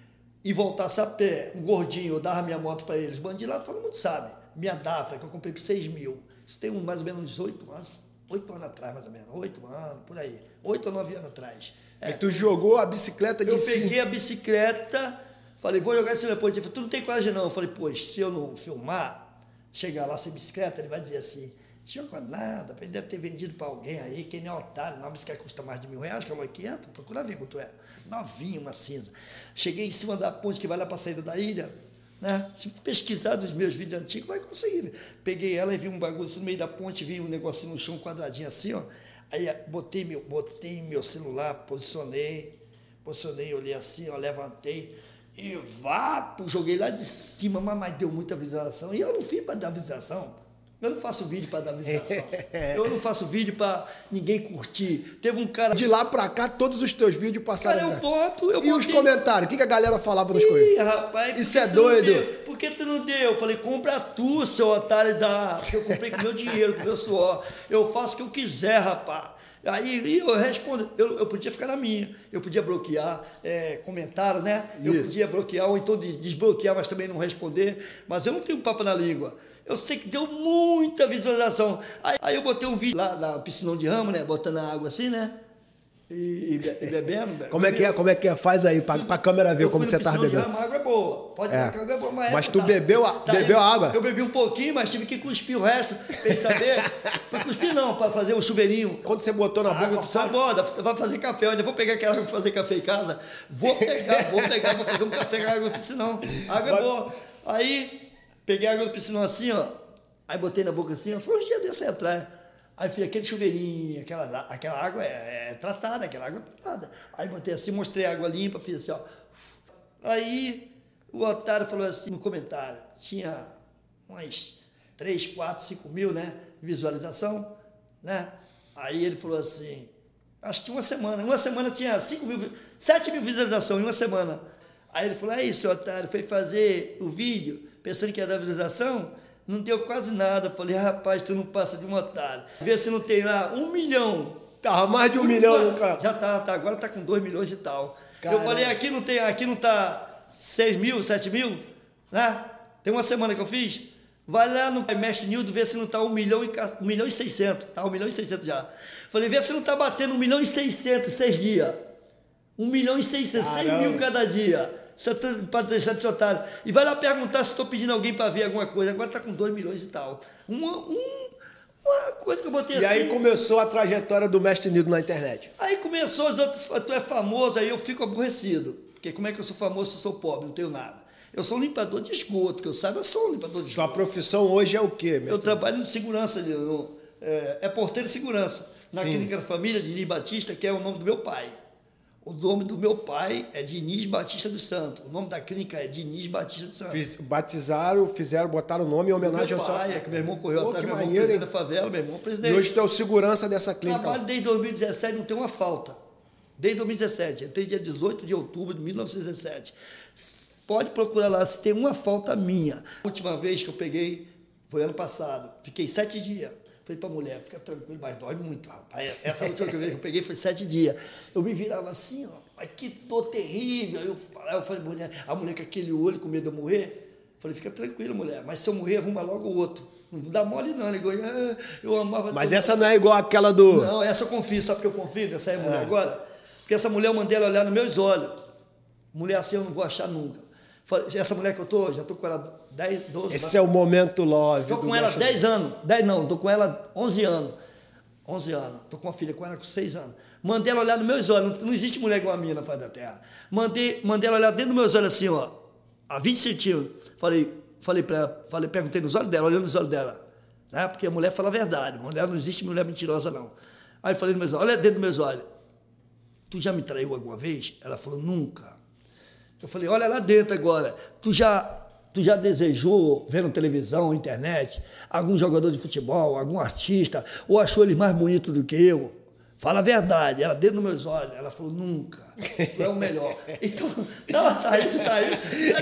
e voltasse a pé, um gordinho, eu dava minha moto para eles. Bandido lá, todo mundo sabe. Minha DAFA, que eu comprei por 6 mil. Isso tem mais ou menos 8 anos oito anos atrás, mais ou menos. Oito anos, por aí. Oito ou nove anos atrás. É, tu jogou a bicicleta de Eu cima. peguei a bicicleta, Falei, vou jogar esse depois. Ele falou, tu não tem coragem não. Eu falei, pois, se eu não filmar, chegar lá sem bicicleta, ele vai dizer assim, joga nada, ele deve ter vendido para alguém aí, quem nem é otário, uma bicicleta custa mais de mil reais, que é 500, procura ver quanto é. Novinha, uma cinza. Cheguei em cima da ponte que vai lá para a saída da ilha, né? Se pesquisar dos meus vídeos antigos, vai conseguir. Peguei ela e vi um bagulho assim, no meio da ponte, vi um negocinho no chão, quadradinho assim, ó. Aí botei meu, botei meu celular, posicionei, posicionei, olhei assim, ó, levantei e vá, joguei lá de cima, mas, deu muita visualização. E eu não fiz para dar visualização. Eu não faço vídeo para dar visualização. eu não faço vídeo para ninguém curtir. Teve um cara. De lá para cá, todos os teus vídeos passaram. Cara, eu boto. Eu e botei... os comentários? O que, que a galera falava nos coisas? rapaz. Isso é doido. Por que tu não deu? Eu falei, compra tu, seu otário da. Porque eu comprei com meu dinheiro, com meu suor. Eu faço o que eu quiser, rapaz. Aí eu respondo, eu, eu podia ficar na minha, eu podia bloquear é, comentário, né? Eu Isso. podia bloquear, ou então desbloquear, mas também não responder. Mas eu não tenho papo na língua. Eu sei que deu muita visualização. Aí, aí eu botei um vídeo lá na piscinão de ramo, né? Botando a água assim, né? E, e, bebendo. Como é que é? Como é que é? Faz aí pra, pra câmera ver como você tá bebendo. A água é boa. Pode é. água é boa, mas, mas tu tá, bebeu, a, tá bebeu a água? Eu bebi um pouquinho, mas tive que cuspir o resto. Pra saber. pra cuspir não, pra fazer o um chuveirinho. Quando você botou na boca. Só moda, vai fazer café. Olha, eu vou pegar aquela água pra fazer café em casa. Vou pegar, vou pegar, vou fazer um café com água piscinão. A água é boa. Aí, peguei a água do piscinão assim, ó. Aí botei na boca assim, ó. Foi uns dias desse atrás. Aí fiz aquele chuveirinho, aquela, aquela água é, é, tratada, aquela água é tratada. Aí botei assim, mostrei a água limpa, fiz assim, ó. Aí o otário falou assim no comentário, tinha umas 3, 4, 5 mil, né? Visualização, né? Aí ele falou assim, acho que uma semana, uma semana tinha 5 mil, 7 mil visualizações em uma semana. Aí ele falou, é isso, otário, foi fazer o vídeo pensando que dar visualização, não deu quase nada. Falei, rapaz, tu não passa de um otário. Vê se não tem lá um milhão. Tava mais de um milhão, cara. Já tá, tá, agora tá com dois milhões e tal. Caramba. Eu falei, aqui não tem, aqui não tá seis mil, sete mil, né? Tem uma semana que eu fiz. Vai lá no Mestre Nildo ver se não tá um milhão e, um milhão e seiscentos. Tá um milhão e seiscentos já. Falei, vê se não tá batendo um milhão e seiscentos seis dias. Um milhão e seiscentos, seis mil cada dia para deixar de ser otário. E vai lá perguntar se estou pedindo alguém para ver alguma coisa. Agora está com 2 milhões e tal. Uma, um, uma coisa que eu botei e assim. E aí começou a trajetória do Mestre Nido na internet. Aí começou, os outros, tu é famoso, aí eu fico aborrecido. Porque como é que eu sou famoso se eu sou pobre, não tenho nada? Eu sou um limpador de esgoto, que eu saiba, eu sou um limpador de esgoto. Sua profissão hoje é o quê? Eu trabalho em segurança, eu, é, é porteiro de segurança. Na Sim. Clínica da Família de Nini Batista, que é o nome do meu pai. O nome do meu pai é Diniz Batista dos Santos. O nome da clínica é Diniz Batista dos Santos. Fiz, batizaram, fizeram, botaram o nome em homenagem ao seu pai. É que meu irmão correu Pô, atrás, meu maneiro, irmão da favela, meu irmão presidente. E hoje tu é o segurança dessa clínica. Trabalho desde 2017, não tem uma falta. Desde 2017. Entrei dia 18 de outubro de 1917. Pode procurar lá se tem uma falta minha. A última vez que eu peguei foi ano passado. Fiquei sete dias. Falei para a mulher, fica tranquilo, mas dói muito, rapaz. Essa última que eu peguei foi sete dias. Eu me virava assim, ó, mas que dor terrível. Eu, eu falei, mulher, a mulher com aquele olho, com medo de eu morrer. Falei, fica tranquilo, mulher, mas se eu morrer, arruma logo o outro. Não dá mole não, ligou. Ah, eu amava. Mas essa não é igual aquela do. Não, essa eu confio, sabe porque eu confio nessa mulher é. agora? Porque essa mulher eu mandei ela olhar nos meus olhos. Mulher assim eu não vou achar nunca. Essa mulher que eu tô, já tô com ela 10, 12 Esse é o momento love. Estou com ela 10 anos. 10 não, estou com ela 11 anos. 11 anos. Estou com uma filha com ela com 6 anos. Mandei ela olhar nos meus olhos. Não, existe mulher igual a minha na face da terra. Mandei, mandei ela olhar dentro dos meus olhos assim, ó. A 20 centímetros. Falei, falei para ela, falei, perguntei nos olhos dela, olhando nos olhos dela. Né? Porque a mulher fala a verdade. Mulher não existe mulher mentirosa, não. Aí falei nos meus olhos, olha dentro dos meus olhos. Tu já me traiu alguma vez? Ela falou, nunca. Eu falei, olha lá dentro agora. Tu já, tu já desejou, vendo televisão, internet, algum jogador de futebol, algum artista, ou achou ele mais bonito do que eu? Fala a verdade. Ela dentro dos meus olhos. Ela falou, nunca. Tu é o melhor. Então, não, tá aí, tu tá aí.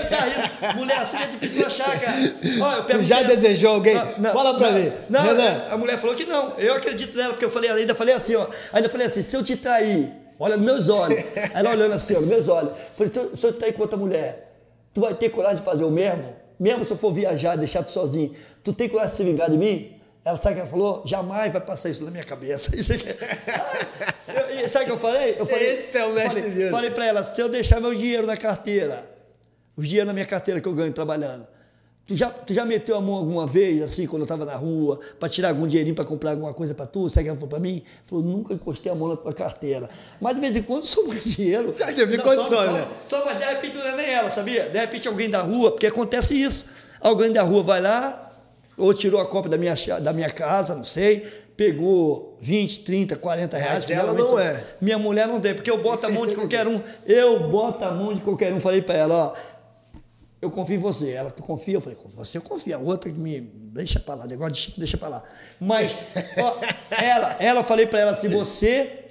Tá aí. Mulher assim é difícil achar, cara. Ó, tu já desejou alguém? Não, não, Fala pra não, mim. Não, a mulher falou que não. Eu acredito nela, porque eu falei, ainda falei assim, ó. Ainda falei assim, se eu te trair, Olha nos meus olhos. Ela olhando assim, ó, nos meus olhos. Falei, se eu estar com outra mulher, tu vai ter coragem de fazer o mesmo? Mesmo se eu for viajar, deixar tu sozinho, tu tem coragem de se vingar de mim? Ela sabe o que ela falou? Jamais vai passar isso na minha cabeça. Isso aqui. eu, sabe o que eu falei? Eu falei Esse é o mestre falei, falei para ela, se eu deixar meu dinheiro na carteira, Os dinheiros na minha carteira que eu ganho trabalhando. Tu já, tu já meteu a mão alguma vez, assim, quando eu estava na rua, para tirar algum dinheirinho para comprar alguma coisa para tu? Sabe que ela falou para mim? Falou, nunca encostei a mão na tua carteira. Mas de vez em quando sobra dinheiro. Já teve condições, né? Só, mas de repente não é nem ela, sabia? De repente alguém da rua, porque acontece isso. Alguém da rua vai lá, ou tirou a cópia da minha, da minha casa, não sei, pegou 20, 30, 40 reais. Mas ela não é. Minha mulher não tem, porque eu boto a mão de qualquer um. Eu boto a mão de qualquer um. Falei para ela, ó eu confio em você. Ela, tu confia? Eu falei, você eu confio. A outra que me deixa para lá, negócio de Chico, deixa para lá. Mas, ó, ela, ela, eu falei para ela assim, você,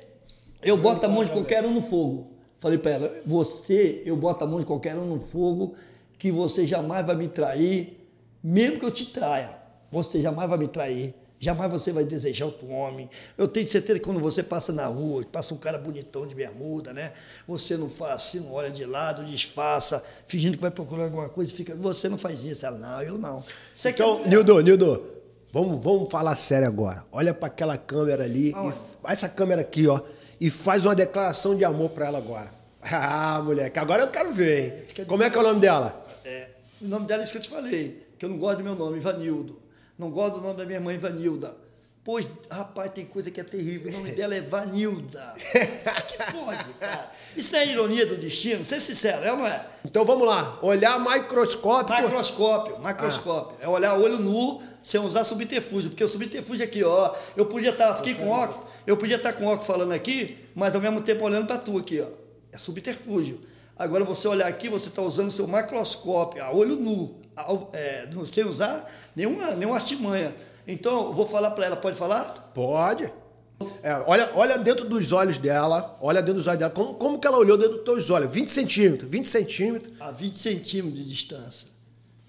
eu boto a mão de qualquer um no fogo. Falei para ela, você, eu boto a mão de qualquer um no fogo, que você jamais vai me trair, mesmo que eu te traia. Você jamais vai me trair. Jamais você vai desejar outro homem. Eu tenho certeza que quando você passa na rua, passa um cara bonitão de bermuda, né? Você não faz assim, não olha de lado, disfarça, fingindo que vai procurar alguma coisa, fica. Você não faz isso. Ela, não, eu não. Você então, quer... Nildo, Nildo, vamos, vamos falar sério agora. Olha para aquela câmera ali, ah, e, essa câmera aqui, ó, e faz uma declaração de amor para ela agora. Ah, moleque, agora eu quero ver, hein? Como é que é o nome dela? É, o nome dela é isso que eu te falei, que eu não gosto do meu nome, Ivanildo. Não gosto do nome da minha mãe, Vanilda. Pois, rapaz, tem coisa que é terrível. O nome dela é Vanilda. que pode, cara? Isso não é ironia do destino? Ser sincero, é ou não é? Então vamos lá. Olhar microscópio. Microscópio, microscópio. Ah. É olhar olho nu sem usar subterfúgio. Porque o subterfúgio aqui, ó. Eu podia estar, tá, fiquei com óculos, eu podia estar tá com óculos falando aqui, mas ao mesmo tempo olhando para tu aqui, ó. É subterfúgio. Agora você olhar aqui, você está usando o seu macroscópio, a olho nu, é, sem usar nenhuma, nenhuma artimanha. Então, vou falar para ela, pode falar? Pode. É, olha, olha dentro dos olhos dela, olha dentro dos olhos dela, como, como que ela olhou dentro dos teus olhos? 20 centímetros, 20 centímetros. A 20 centímetros de distância.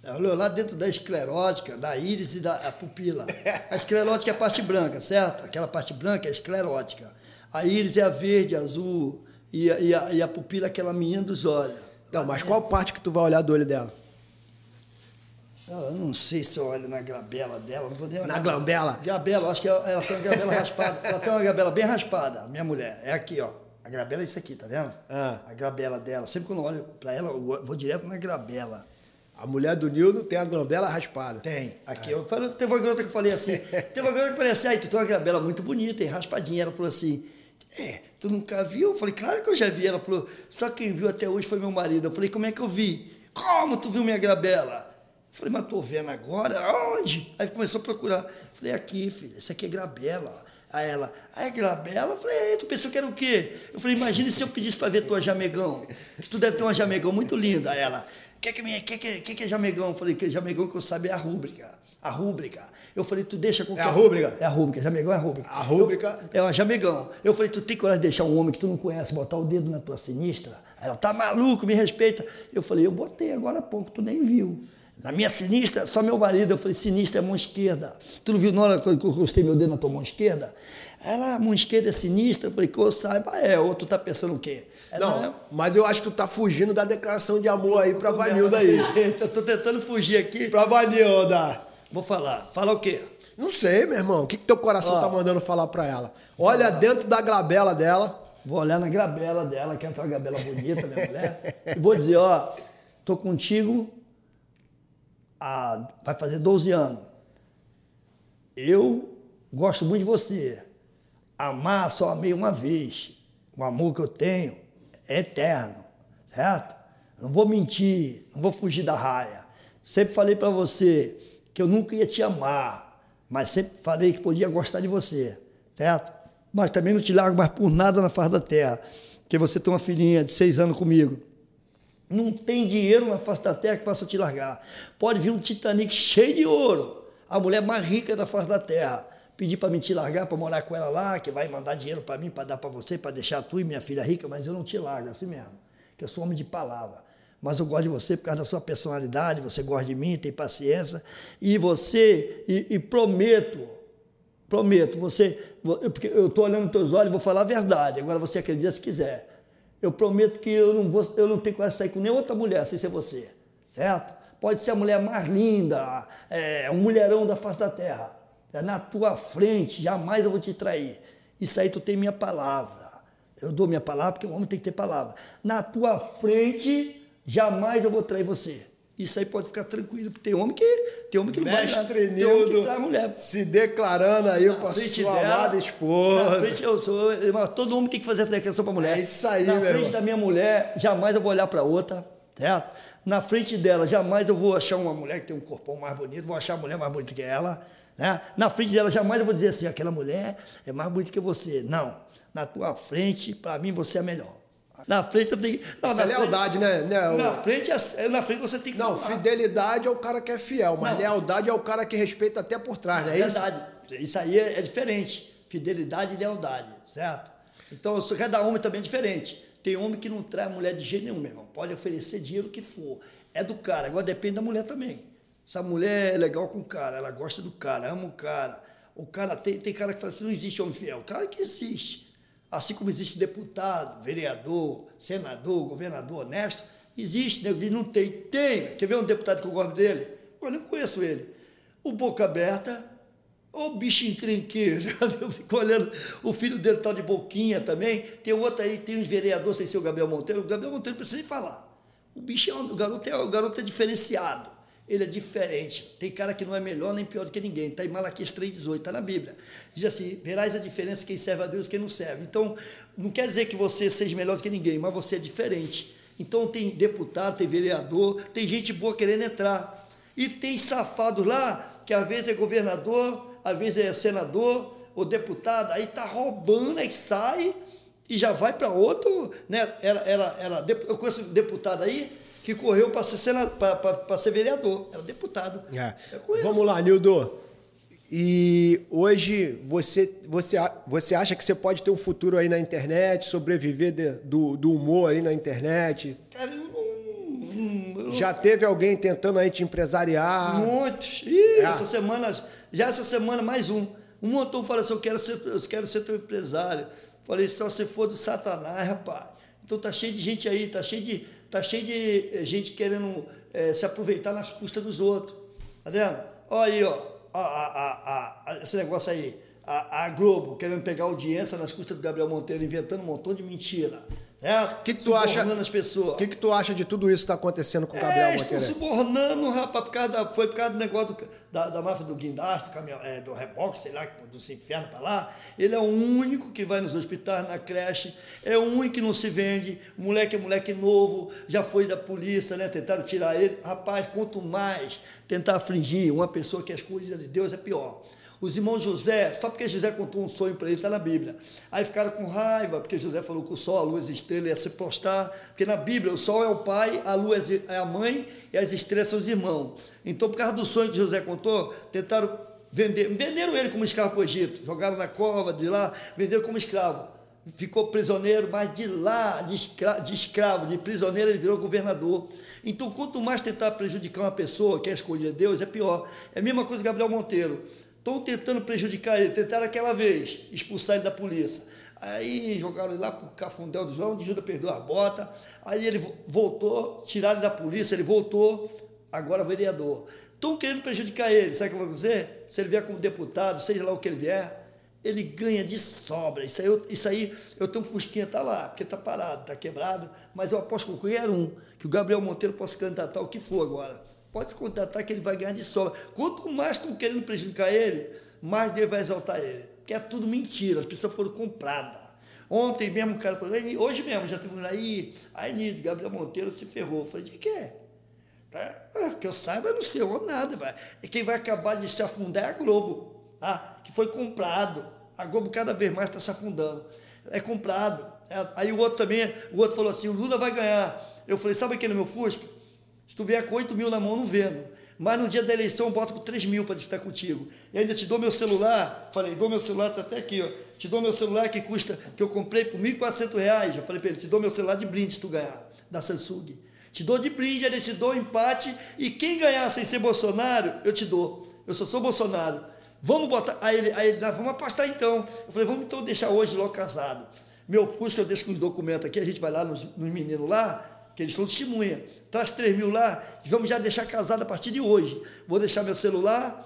Ela olhou lá dentro da esclerótica, da íris e da pupila. A esclerótica é a parte branca, certo? Aquela parte branca é a esclerótica. A íris é a verde, azul, e a, e a, e a pupila é aquela menina dos olhos. Não, mas qual parte que tu vai olhar do olho dela? Eu não sei se eu olho na grabela dela. Não vou nem na glambela? Grabela, acho que ela, ela tem uma grabela raspada. Ela tem uma grabela bem raspada, minha mulher. É aqui, ó. A grabela é isso aqui, tá vendo? Ah. A grabela dela. Sempre quando eu olho pra ela, eu vou direto na grabela. A mulher do Nildo tem a glambela raspada. Tem. Aqui, é. eu falei, teve uma garota que eu falei assim, teve uma garota que eu falei assim, aí tu tem uma grabela muito bonita, e raspadinha. Ela falou assim, é, tu nunca viu? Eu falei, claro que eu já vi. Ela falou, só quem viu até hoje foi meu marido. Eu falei, como é que eu vi? Como tu viu minha grabela? Falei, mas tô vendo agora? Onde? Aí começou a procurar. Falei, aqui, filha, isso aqui é grabela. Aí ela, ah, é grabela? Eu falei, tu pensou que era o quê? Eu falei, imagine se eu pedisse para ver tua jamegão, que tu deve ter uma jamegão muito linda. Aí ela, o que, que, que, que, que é jamegão? Eu falei, que jamegão que eu sabe é a rúbrica. A rúbrica. Eu falei, tu deixa com É a rúbrica? É a rúbrica, jamegão é a rúbrica. A rúbrica? Eu, é a jamegão. Eu falei, tu tem coragem de deixar um homem que tu não conhece botar o dedo na tua sinistra? Aí ela, tá maluco, me respeita. Eu falei, eu botei agora há pouco, tu nem viu. Na minha sinistra, só meu marido. Eu falei, sinistra é mão esquerda. Tu não viu na hora que eu encostei meu dedo na tua mão esquerda? Ela, a mão esquerda é sinistra. Eu falei, que eu saiba, é. Ou tu tá pensando o quê? Ela, não, é... mas eu acho que tu tá fugindo da declaração de amor aí pra Vanilda aí. eu tô tentando fugir aqui. Pra Vanilda. Vou falar. Fala o quê? Não sei, meu irmão. O que, que teu coração Ó, tá mandando falar pra ela? Olha falar. dentro da glabela dela. Vou olhar na glabela dela, que é uma glabela bonita, minha mulher. E vou dizer, ó, tô contigo há, vai fazer 12 anos. Eu gosto muito de você. Amar só amei uma vez. O amor que eu tenho é eterno, certo? Não vou mentir, não vou fugir da raia. Sempre falei para você que eu nunca ia te amar, mas sempre falei que podia gostar de você, certo? Mas também não te largo mais por nada na face da terra, porque você tem uma filhinha de seis anos comigo. Não tem dinheiro na face da terra que faça te largar. Pode vir um Titanic cheio de ouro, a mulher mais rica da face da terra, pedir para me te largar, para morar com ela lá, que vai mandar dinheiro para mim, para dar para você, para deixar tu e minha filha rica, mas eu não te largo, assim mesmo. Que eu sou homem de palavra. Mas eu gosto de você por causa da sua personalidade, você gosta de mim, tem paciência. E você, e, e prometo, prometo, você, porque eu estou olhando nos teus olhos vou falar a verdade. Agora você acredita se quiser eu prometo que eu não, vou, eu não tenho de sair com nenhuma outra mulher sem ser você, certo? Pode ser a mulher mais linda, é, um mulherão da face da terra. É na tua frente, jamais eu vou te trair. Isso aí tu tem minha palavra. Eu dou minha palavra porque o homem tem que ter palavra. Na tua frente, jamais eu vou trair você. Isso aí pode ficar tranquilo, porque tem homem que, tem homem que não Mestre vai Tem homem que trai mulher. se declarando aí frente sua dela, amada Na esposa. frente, eu sou, todo homem tem que fazer essa declaração para mulher. É isso aí, Na frente irmão. da minha mulher, jamais eu vou olhar para outra, certo? Na frente dela, jamais eu vou achar uma mulher que tem um corpão mais bonito, vou achar a mulher mais bonita que ela. Né? Na frente dela, jamais eu vou dizer assim, aquela mulher é mais bonita que você. Não. Na tua frente, para mim, você é melhor. Na frente eu tenho. Não, Essa na é lealdade, né? né? Frente, O- na, frente, é- na frente você tem que Não, falar. fidelidade é o cara que é fiel, mas Não. lealdade é o cara que respeita até por trás, não É é isso? verdade. Isso aí é, é diferente. Fidelidade e lealdade, certo? Então, sou- cada homem também é diferente. Tem homem que não traz mulher de jeito nenhum, meu irmão. Pode oferecer dinheiro o que for. É do cara. Agora depende da mulher também. Se a mulher é legal com o cara, ela gosta do cara, ama o cara. O cara tem, tem cara que fala assim, não existe homem fiel. Cara que existe. Assim como existe deputado, vereador, senador, governador honesto, existe, diz, não tem. Tem. Quer ver um deputado que eu gosto dele? Eu não conheço ele. O Boca Aberta, Ô bicho encrenqueiro, eu fico olhando, o filho dele tá de boquinha também. Tem outro aí, tem uns vereadores, sem ser o Gabriel Monteiro. O Gabriel Monteiro não precisa nem falar. O bicho é um, o garoto é, o garoto é diferenciado. Ele é diferente. Tem cara que não é melhor nem pior do que ninguém. Está em Malaquias 3,18, está na Bíblia. Diz assim: verás a diferença quem serve a Deus e quem não serve. Então, não quer dizer que você seja melhor do que ninguém, mas você é diferente. Então tem deputado, tem vereador, tem gente boa querendo entrar. E tem safado lá, que às vezes é governador, às vezes é senador ou deputado, aí tá roubando, aí sai e já vai para outro, né? Era, era, era, eu conheço um deputado aí que correu para ser, ser vereador, era deputado. É. Vamos lá, Nildo. E hoje você, você, você acha que você pode ter um futuro aí na internet, sobreviver de- do, do humor aí na internet? Cara, eu não- eu- Já teve alguém tentando aí te empresariar? Muitos. Ih, É. essa semana, já essa semana mais um. Um montão fala assim, eu quero ser, eu quero ser teu empresário. Falei, só se for do satanás, rapaz. Então tá cheio de gente aí, tá cheio de, tá cheio de eh, gente querendo eh, se aproveitar nas custas dos outros. Tá vendo? Olha aí, ó. A, a, a- esse negócio aí. A, a Globo querendo pegar audiência nas custas do Gabriel Monteiro, inventando um montão de mentira. O que, que tu acha? As pessoas. O que, que tu acha de tudo isso que está acontecendo com o Gabriel É, estão subornando, rapaz, por causa da, foi por causa do negócio do- da, da máfia do guindaste, do, caminhão, é, do reboque, sei lá, dos infernos para lá. Ele é o único que vai nos hospitais, na creche, é o único que não se vende. O moleque é moleque novo, já foi da polícia, né? Tentaram tirar ele. Rapaz, quanto mais tentar afligir uma pessoa que é escolhida de Deus, é pior. Os irmãos José, só porque José contou um sonho para ele, está na Bíblia. Aí ficaram com raiva, porque José falou que o sol, a luz e a estrela ia se postar. Porque na Bíblia o sol é o pai, a luz é a mãe e as estrelas são os irmãos. Então, por causa do sonho que José contou, tentaram vender. Venderam ele como escravo para o Egito. Jogaram na cova de lá, venderam como escravo. Ficou prisioneiro, mas de lá, de escravo, de, escravo, de prisioneiro, ele virou governador. Então, quanto mais tentar prejudicar uma pessoa que é escolhida de Deus, é pior. É a mesma coisa que Gabriel Monteiro. Estão tentando prejudicar ele, tentaram aquela vez expulsar ele da polícia. Aí jogaram ele lá para o Cafundel do João, onde Judas perdeu a bota. Aí ele vo- voltou, tiraram ele da polícia, ele voltou, agora vereador. Estão querendo prejudicar ele, sabe o que eu vou dizer? Se ele vier como deputado, seja lá o que ele vier, ele ganha de sobra. Isso aí, eu, isso aí, eu tenho um Fusquinha, tá lá, porque tá parado, tá quebrado, mas eu aposto com qualquer um que o Gabriel Monteiro possa candidatar o que for agora. Pode contratar que ele vai ganhar de sobra. Quanto mais estão querendo prejudicar ele, mais Deus vai exaltar ele. Porque é tudo mentira, as pessoas foram compradas. Ontem mesmo o cara falou, "Ei, hoje mesmo já teve um aí, aí Nido, Gabriel Monteiro se ferrou. Eu falei, de quê? Tá? Ah, que eu saiba, não se ferrou nada. E quem vai acabar de se afundar é a Globo, tá? que foi comprado. A Globo cada vez mais está se afundando. É comprado. É, aí o outro também, o outro falou assim, o Lula vai ganhar. Eu falei, sabe aquele meu Fusca? Se tu vier com 8 mil na mão, não vendo. Mas no dia da eleição eu boto por 3 mil para disputar contigo. E ainda te dou meu celular. Falei, dou meu celular, tá até aqui, ó. Te dou meu celular que custa, que eu comprei por 1.400 reais. Já falei para ele, te dou meu celular de brinde se tu ganhar, da Samsung. Te dou de brinde, ele te dou empate. E quem ganhar sem ser Bolsonaro, eu te dou. Eu só sou Bolsonaro. Vamos botar. Aí ele, aí ele ah, vamos apostar então. Eu falei, vamos então deixar hoje logo casado. Meu Fusca eu deixo com os documentos aqui, a gente vai lá nos, nos meninos lá, que eles são testemunha. Traz 3 mil lá, e vamos já deixar casado a partir de hoje. Vou deixar meu celular,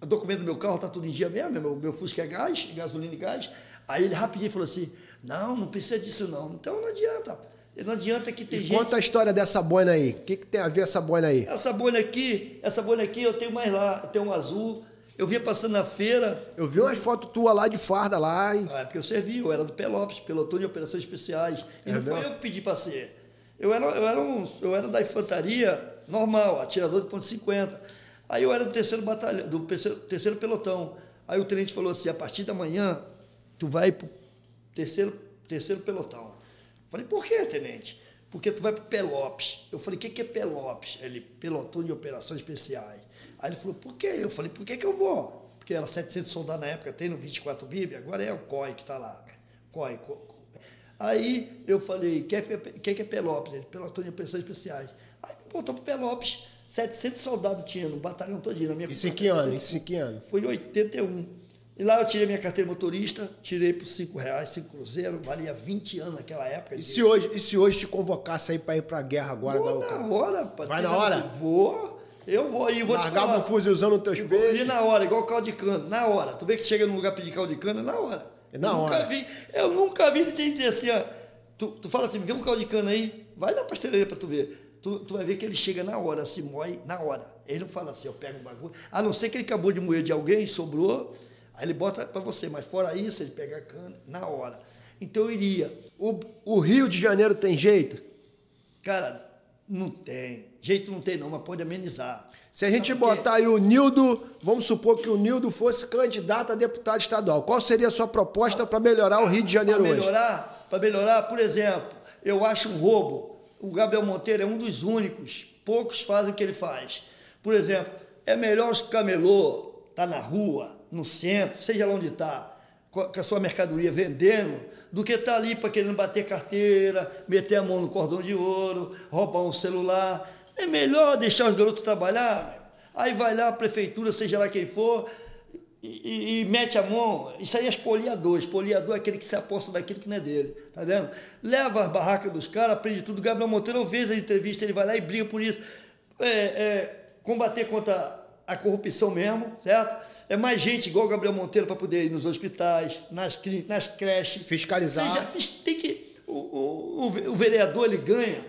o documento do meu carro está tudo em dia mesmo, meu, meu Fusca é gás, gasolina e gás. Aí ele rapidinho falou assim: não, não precisa disso não. Então não adianta. Não adianta que tem E gente. conta a história dessa boina aí. O que, que tem a ver essa boina aí? Essa bolha aqui, essa bolha aqui eu tenho mais lá, eu tenho um azul. Eu vinha passando na feira, Eu vi umas fotos tuas lá de farda lá. E... ah, é porque eu servi, eu era do Pelopes, pelotão de operações especiais. E É não foi mesmo? eu que pedi para ser. Eu era, eu, era um, eu era da infantaria normal, atirador de ponto 50. Aí eu era do terceiro batalhão, do terceiro, terceiro pelotão. Aí o tenente falou assim: a partir da manhã, tu vai pro terceiro, terceiro pelotão. Falei, por quê, tenente? Porque tu vai pro Pelopes. Eu falei, o que, que é Pelopes? Ele, pelotão de operações especiais. Aí ele falou, por quê? Eu falei, por que, que eu vou? Porque era 700 soldados na época, tem no 24 Bíblia, agora é o COI que está lá. COI. Aí eu falei, o que, é, Pe- que, que é Pelopes? Ele, pelotão de operações especiais. Aí me botou pro Pelopes. 700 soldados tinha no batalhão todinho, na minha Isso em que ano? Isso em que ano? foi em 81. E lá eu tirei minha carteira motorista, tirei por 5 reais, 5 cruzeiro, valia 20 anos naquela época. E se hoje, e se hoje te convocasse aí pra ir pra guerra agora Vou da na hora. pá, Vai na hora? Vou. Eu vou e vou te Largava falar. um fuzilzão nos teus Eu peitos. Ir na hora, igual caldo de cana, na hora. Tu vê que chega num lugar pedir caldo de cana, na hora. É na eu hora. Nunca vi, eu nunca vi ninguém dizer assim, ó. Tu, tu fala assim, me um caldo de cana aí, vai na pastelaria pra tu ver. Tu, tu vai ver que ele chega na hora, se moe na hora. Ele não fala assim, eu pego um bagulho. A não ser que ele acabou de moer de alguém, sobrou, aí ele bota pra você. Mas fora isso, ele pega a cana na hora. Então eu iria. O, o Rio de Janeiro tem jeito? Cara, não tem. Jeito não tem não, mas pode amenizar. Se a gente Sabe por quê? botar aí o Nildo, vamos supor que o Nildo fosse candidato a deputado estadual. Qual seria a sua proposta para melhorar o Rio de Janeiro Para hoje? melhorar, para melhorar, por exemplo, eu acho um roubo. O Gabriel Monteiro é um dos únicos, poucos fazem o que ele faz. Por exemplo, é melhor os camelô tá na rua, no centro, seja lá onde está, com a sua mercadoria vendendo, do que estar ali para querendo bater carteira, meter a mão no cordão de ouro, roubar um celular. É melhor deixar os garotos trabalhar. Aí vai lá a prefeitura, seja lá quem for, e, e- e mete a mão. Isso aí é espoliador. Espoliador é aquele que se aposta daquilo que não é dele. Tá vendo? Leva as barracas dos caras, aprende tudo. Gabriel Monteiro, eu vejo a entrevista, ele vai lá e briga por isso. É, é, combater contra a corrupção mesmo, certo? É mais gente igual o Gabriel Monteiro para poder ir nos hospitais, nas, nas creches. Fiscalizar. Seja, tem que, o, o, o vereador ele ganha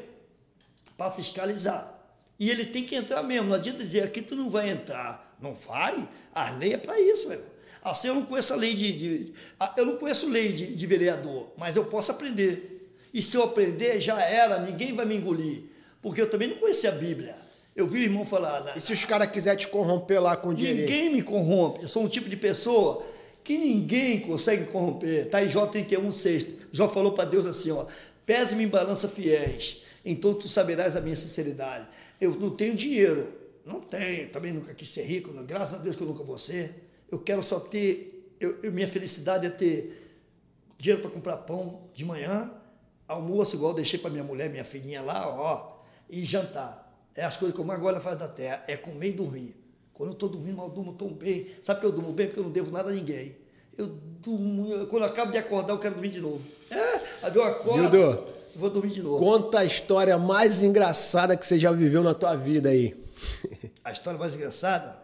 para fiscalizar. E ele tem que entrar mesmo. Não adianta dizer aqui tu não vai entrar. Não vai? A lei é para isso, meu. Assim, eu não conheço a lei de. de- a- eu não conheço lei de, de vereador, mas eu posso aprender. E se eu aprender, já era, ninguém vai me engolir. Porque eu também não conhecia a Bíblia. Eu vi o irmão falar. na- E se os caras quiserem te corromper lá com dinheiro? Ninguém me corrompe. Eu sou um tipo de pessoa que ninguém consegue corromper. Está em Jó 31, 6. Jó falou para Deus assim: ó, pese-me em balança fiéis, então tu saberás a minha sinceridade. Eu não tenho dinheiro, não tenho, também nunca quis ser rico, não- graças a Deus que eu nunca vou ser. Eu quero só ter, eu, eu- minha felicidade é ter dinheiro para comprar pão de manhã, almoço igual deixei para minha mulher, minha filhinha lá, ó, e jantar. É as coisas que eu mais gosto face da terra, é comer e dormir. Quando eu estou dormindo, eu durmo tão bem. Sabe que eu durmo bem? Porque eu não devo nada a ninguém. Eu durmo, quando eu acabo de acordar, eu quero dormir de novo. É, aí eu acordo, vou dormir de novo. Conta a história mais engraçada que você já viveu na tua vida aí. A história mais engraçada,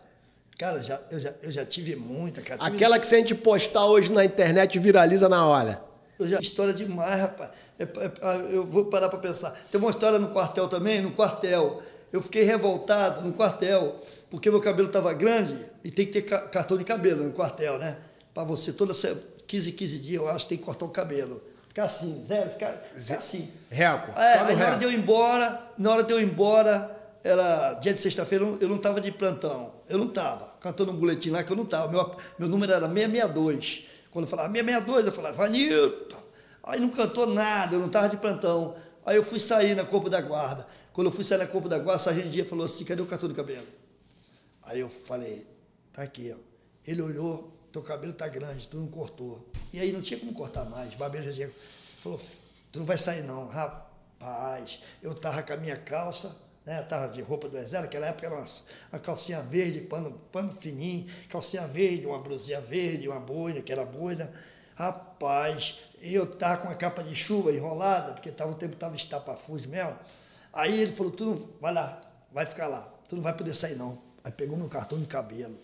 cara, já, eu, já, eu já tive muita, cara. Tive- Aquela que se a gente postar hoje na internet viraliza na hora. Eu já história demais, rapaz. É, é, eu vou parar para pensar. Tem uma história no quartel também, no quartel. Eu fiquei revoltado no quartel, porque meu cabelo estava grande e tem que ter ca- cartão de cabelo no quartel, né? Para você, toda se- 15, 15 dias, eu acho, tem que cortar o cabelo. Ficar assim, zero, ficar, ficar assim. Reco. É, aí na hora de eu ir embora, na hora de eu ir embora, era dia de sexta-feira, eu não- eu não estava de plantão. Eu não estava. Cantando um boletim lá que eu não estava. Meu, meu número era 662. Quando eu falava 662, eu falava, Vanilton. Aí não cantou nada, eu não estava de plantão. Aí eu fui sair na Corpo da Guarda. Quando eu fui sair na Corpo da Guarda, o sargento Dia falou assim, cadê o cartão do cabelo? Aí eu falei, tá aqui, ó. Ele olhou, teu cabelo tá grande, tu não cortou. E aí não tinha como cortar mais. O barbeiro já tinha. Falou, tu não vai sair não. Rapaz, eu tava com a minha calça, né? Tava de roupa do exército, naquela época era uma, uma calcinha verde, pano, pano fininho, calcinha verde, uma blusinha verde, uma boina, que era boina. Rapaz, eu tava com a capa de chuva enrolada, porque tava, o tempo tava estapafúrdio mesmo. Aí ele falou, tu não, vai lá, vai ficar lá, tu não vai poder sair não. Aí pegou meu cartão de cabelo.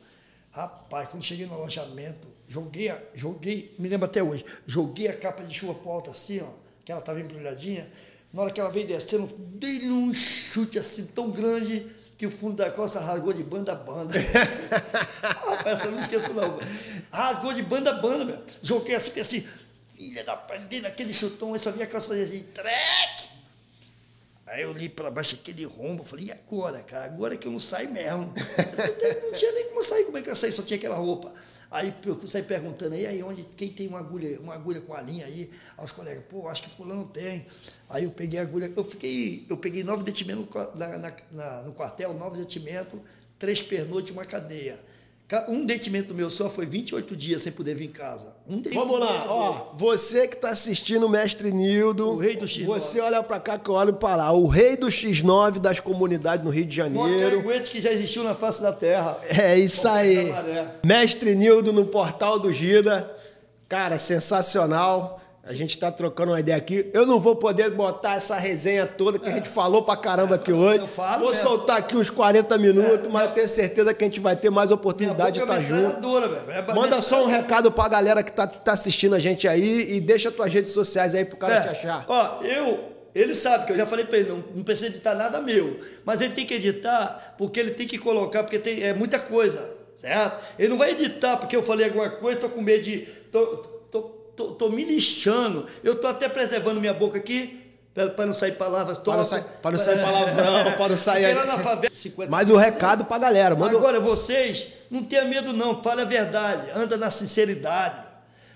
Rapaz, quando cheguei no alojamento, joguei, a- joguei, me lembro até hoje, joguei a capa de chuva pro alto assim, ó, que ela estava embrulhadinha, Na hora que ela veio descendo, dei-lhe um chute assim tão grande que o fundo da costa rasgou de banda a banda. Rapaz, eu não esqueço não. Rasgou de banda a banda, meu. Joguei assim, assim, filha da pai dele, aquele chutão, eu só via a calça fazer assim, treque. Aí eu li para baixo aquele rombo, falei, e agora, cara? Agora que eu não saio mesmo. não tinha nem como sair, como é que eu saí? Só tinha aquela roupa. Aí eu saí perguntando, aí, aí onde, quem tem uma agulha, uma agulha com a linha aí? Aí os colegas, pô, acho que fulano tem. Aí eu peguei a agulha, eu fiquei, eu peguei nove detimentos no, na, na, no quartel, nove detimentos, três pernoites e uma cadeia. Um dentimento meu só foi 28 dias sem poder vir em casa. Um Vamos lá, ó. Você que está assistindo o Mestre Nildo. O rei do X9. Você olha para cá que eu olho para lá. O rei do X9 das comunidades no Rio de Janeiro. O que já existiu na face da terra. É isso aí. Mestre Nildo no portal do Gida. Cara, sensacional. A gente está trocando uma ideia aqui. Eu não vou poder botar essa resenha toda que é. a gente falou pra caramba aqui hoje. Eu falo vou mesmo. soltar aqui uns 40 minutos, é. mas eu tenho certeza que a gente vai ter mais oportunidade de estar tá junto. É Manda só um recado pra galera que tá, tá assistindo a gente aí e deixa tuas redes sociais aí pro cara é. te achar. Ó, eu ele sabe que eu já falei para ele, não, não precisa editar nada meu. Mas ele tem que editar porque ele tem que colocar, porque tem, é muita coisa, certo? Ele não vai editar porque eu falei alguma coisa, tô com medo de. Tô, tô, tô me lixando. Eu tô até preservando minha boca aqui, para não sair palavras Para não sair, para não sair palavrão, para não sair. Lá na favela, 50... Mas o recado para a galera, manda. Agora, vocês, não tenha medo, não. Fale a verdade, anda na sinceridade.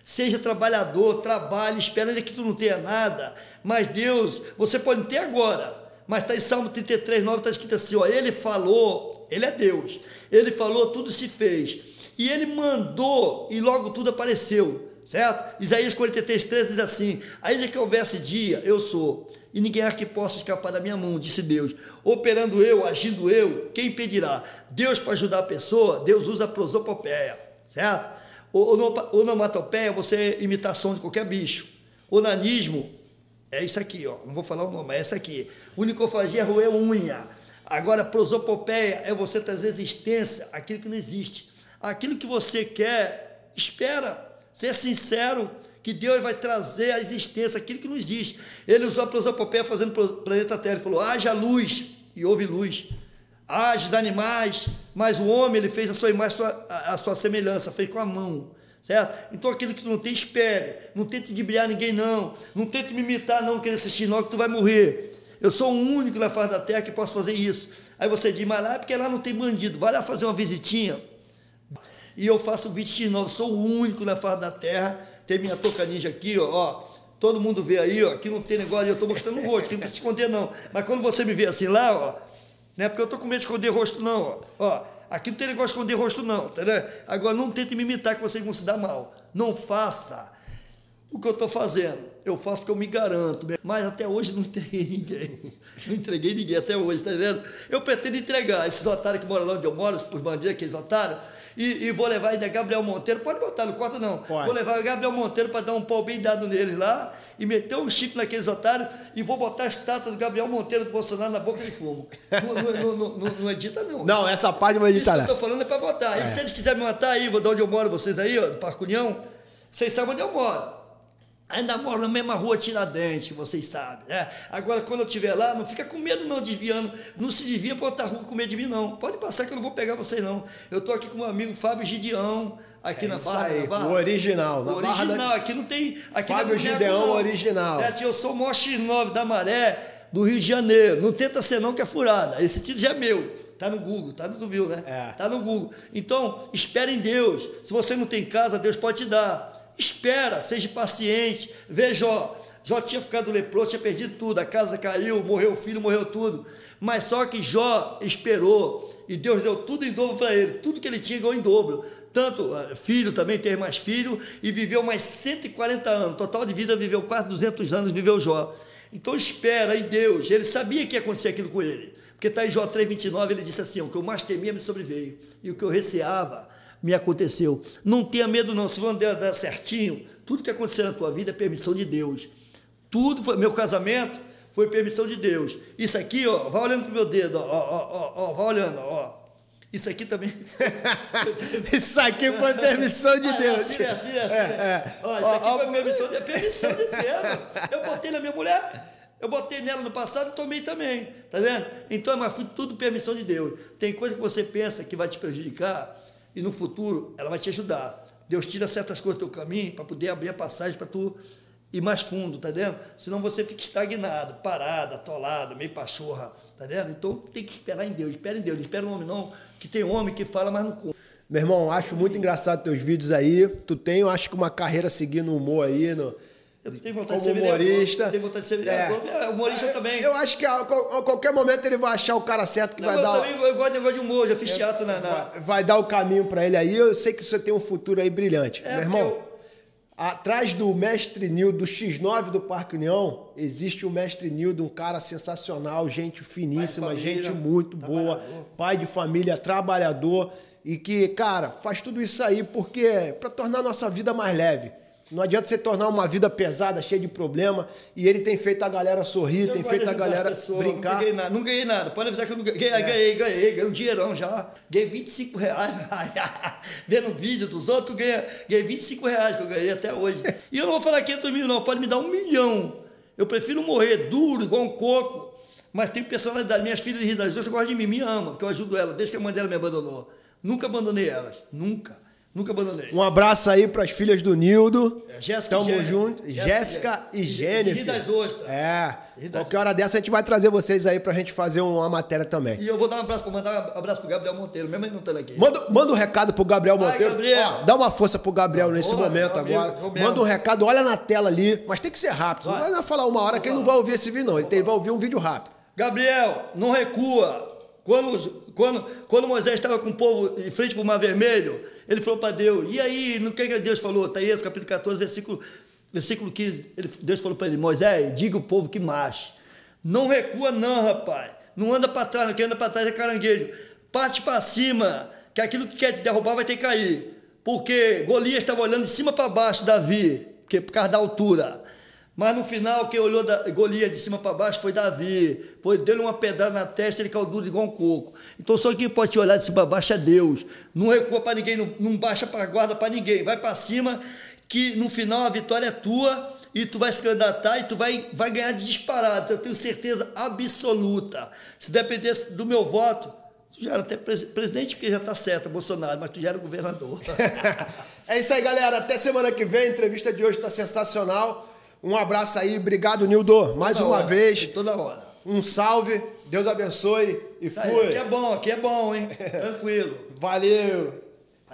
Seja trabalhador, trabalhe, espera que tu não tenha nada. Mas Deus, você pode não ter agora. Mas está em Salmo 33, 9, está escrito assim: ó, Ele falou, Ele é Deus. Ele falou, tudo se fez. E Ele mandou, e logo tudo apareceu. Certo? Isaías 43, 13 diz assim: Ainda que houvesse dia, eu sou, e ninguém há que possa escapar da minha mão, disse Deus. Operando eu, agindo eu, quem impedirá? Deus para ajudar a pessoa, Deus usa a prosopopeia, certo? Onomatopeia, você é imitação de qualquer bicho. Onanismo é isso aqui, ó. Não vou falar o nome, é essa aqui. Unicofagia é roer unha. Agora, prosopopeia é você trazer existência aquilo que não existe. Aquilo que você quer, espera Ser sincero que Deus vai trazer à existência aquilo que não existe. Ele usou a prosopopeia fazendo o planeta Terra. Ele falou: haja luz, e houve luz. Haja os animais, mas o homem ele fez a sua imagem, a sua, semelhança, fez com a mão. Certo? Então aquilo que tu não tem, espere. Não tente brilhar ninguém, não. Não tente me imitar, não, querer assistir, não, que tu vai morrer. Eu sou o único na face da terra que posso fazer isso. Aí você diz, mas lá é porque lá não tem bandido. Vai lá fazer uma visitinha e eu faço 29, sou o único na face da terra. Tem minha toca ninja aqui, ó, ó. Todo mundo vê aí, ó, aqui não tem negócio, eu estou mostrando o rosto, não precisa esconder não. Mas quando você me vê assim lá, ó, não é porque eu estou com medo de esconder rosto não, ó. ó. Aqui não tem negócio de esconder rosto não, entendeu? Agora não tente me imitar que vocês vão se dar mal. Não faça o que eu estou fazendo. Eu faço porque eu me garanto. Mas até hoje não entreguei ninguém. Não entreguei ninguém até hoje, tá vendo? Eu pretendo entregar esses otários que moram lá onde eu moro, os bandidos, aqueles otários, e, e, vou levar ainda Gabriel Monteiro, pode botar, no quarto não. Pode. Vou levar o Gabriel Monteiro para dar um pau bem dado neles lá e meter um chip naqueles otários e vou botar a estátua do Gabriel Monteiro do Bolsonaro na boca de fumo. não, não, não, não, não edita, não. Não, essa parte não edita, não. Isso que eu tô falando é para botar. É. E se eles quiserem me matar aí, de onde eu moro, vocês aí, ó, do Parque União, vocês sabem onde eu moro. Ainda moro na mesma rua Tiradentes, vocês sabem. Né? Agora, quando eu estiver lá, não fica com medo não, desviando. Não se desvia para outra rua com medo de mim, não. Pode passar que eu não vou pegar vocês, não. Eu estou aqui com meu amigo Fábio Gideão, aqui é na, barra, aí, na Barra. O original. O original, da... aqui não tem... Aqui Fábio não é Gideão, não. original. É, eu sou o maior X9 da Maré, do Rio de Janeiro. Não tenta ser não, que é furada. Esse título já é meu. Tá no Google, tá no viu, né? É. Tá no Google. Então, espere em Deus. Se você não tem casa, Deus pode te dar. Espera, seja paciente. Veja, Jó, Jó tinha ficado leproso, tinha perdido tudo, a casa caiu, morreu o filho, morreu tudo. Mas só que Jó esperou e Deus deu tudo em dobro para ele, tudo que ele tinha ganhou em dobro. Tanto eh, filho também, teve mais filho e viveu mais 140 anos. Total de vida viveu quase 200 anos, viveu Jó. Então espera em Deus. Ele sabia que ia acontecer aquilo com ele. Porque está em Jó 3,29, ele disse assim: o que eu mais temia me sobreveio, e o que eu receava me aconteceu. Não tenha medo, não. Se vão dar certinho, tudo que acontecer na tua vida é permissão de Deus. Tudo foi, meu casamento foi permissão de Deus. Isso aqui, ó, vai olhando pro meu dedo, ó, ó, ó, ó vai olhando, ó. Isso aqui também. isso aqui foi permissão de ah, Deus. É assim, é assim, é assim. É, é. Ó, isso aqui ó, foi permissão de, permissão de Deus. Eu botei na minha mulher. Eu botei nela no passado e tomei também, tá vendo? Então, mas foi tudo permissão de Deus. Tem coisa que você pensa que vai te prejudicar e no futuro ela vai te ajudar. Deus tira certas coisas do teu caminho para poder abrir a passagem para tu ir mais fundo, tá vendo? Senão você fica estagnado, parado, atolado, meio pachorra, tá vendo? Então tem que esperar em Deus, espera em Deus, não espera no homem não, que tem homem que fala, mas não conta. Meu irmão, acho muito engraçado teus vídeos aí. Tu tem, eu acho que uma carreira seguindo o humor aí, no, eu tenho vontade como de ser humorista. Tenho vontade de ser vereador. É. Humorista é, também. Eu acho que a, a, qualquer momento ele vai achar o cara certo que não, vai eu dar. Também, eu gosto de negócio de humor, já fiz teatro na, na... Vai, dar o caminho para ele aí. Eu sei que você tem um futuro aí brilhante. É, Meu irmão, eu... atrás do mestre Nildo, do X9 do Parque União, existe o mestre Nildo, um cara sensacional, gente finíssima, família, gente muito boa, pai de família, trabalhador e que, cara, faz tudo isso aí porque para tornar a nossa vida mais leve. Não adianta você tornar uma vida pesada, cheia de problema, e ele tem feito a galera sorrir, eu tem feito a galera pessoas, brincar. Não ganhei, nada, não ganhei nada, pode avisar que eu não ganhei. É. Ganhei, ganhei, ganhei um dinheirão já. Ganhei 25 reais. Vendo vídeo dos outros, ganhei, ganhei 25 reais que eu ganhei até hoje. E eu não vou falar 500 mil, não, pode me dar um milhão. Eu prefiro morrer duro, igual um coco, mas tem personalidade. Minhas filhas das Ostras gostam de mim, me amam, porque eu ajudo elas, desde que a mãe dela me abandonou. Nunca abandonei elas, nunca. Nunca abandonei. Um abraço aí para as filhas do Nildo. É, Jéssica Tamo e junto. Jéssica e Jennifer. Rio das Ostras. É. Qualquer hora dessa a gente vai trazer vocês aí pra gente fazer uma matéria também. E eu vou dar um abraço, mandar um abraço pro Gabriel Monteiro, mesmo ele não estando aqui. Manda, manda um recado pro Gabriel Vai, Monteiro. Gabriel. Ó, dá uma força pro Gabriel nesse momento amigo, agora. Manda um recado, olha na tela ali, mas tem que ser rápido. Vai. Não vai falar uma hora que ele não vai ouvir esse vídeo, não. Ele vai ouvir um vídeo rápido. Gabriel, não recua. Quando, quando, quando Moisés estava com o povo em frente para o Mar Vermelho, ele falou para Deus, e aí, no que, que Deus falou? Está aí, capítulo 14, versículo, versículo 15. Ele, Deus falou para ele, Moisés, diga o povo que marche. Não recua não, rapaz. Não anda para trás, não quem anda para trás é caranguejo. Parte para cima, que aquilo que quer te derrubar vai ter que cair. Porque Golias estava olhando de cima para baixo, Davi, que, por causa da altura. Mas no final, quem olhou da, Golias de cima para baixo foi Davi. Foi dele uma pedrada na testa, ele caiu duro igual um coco. Então só quem pode te olhar de cima para baixo é Deus. Não recua para ninguém, não, não baixa para guarda para ninguém. Vai para cima, que no final a vitória é tua e tu vai se candidatar e tu vai, vai ganhar de disparado. Eu tenho certeza absoluta. Se dependesse do meu voto, tu já era até pres- presidente, porque já está certo, Bolsonaro, mas tu já era governador. É isso aí, galera. Até semana que vem. A entrevista de hoje está sensacional. Um abraço aí. Obrigado, Nildo. Mais Toda uma hora, vez. Toda hora. Um salve. Deus abençoe. E Tá aí, fui. Aqui é bom, aqui é bom, hein? Tranquilo. Valeu.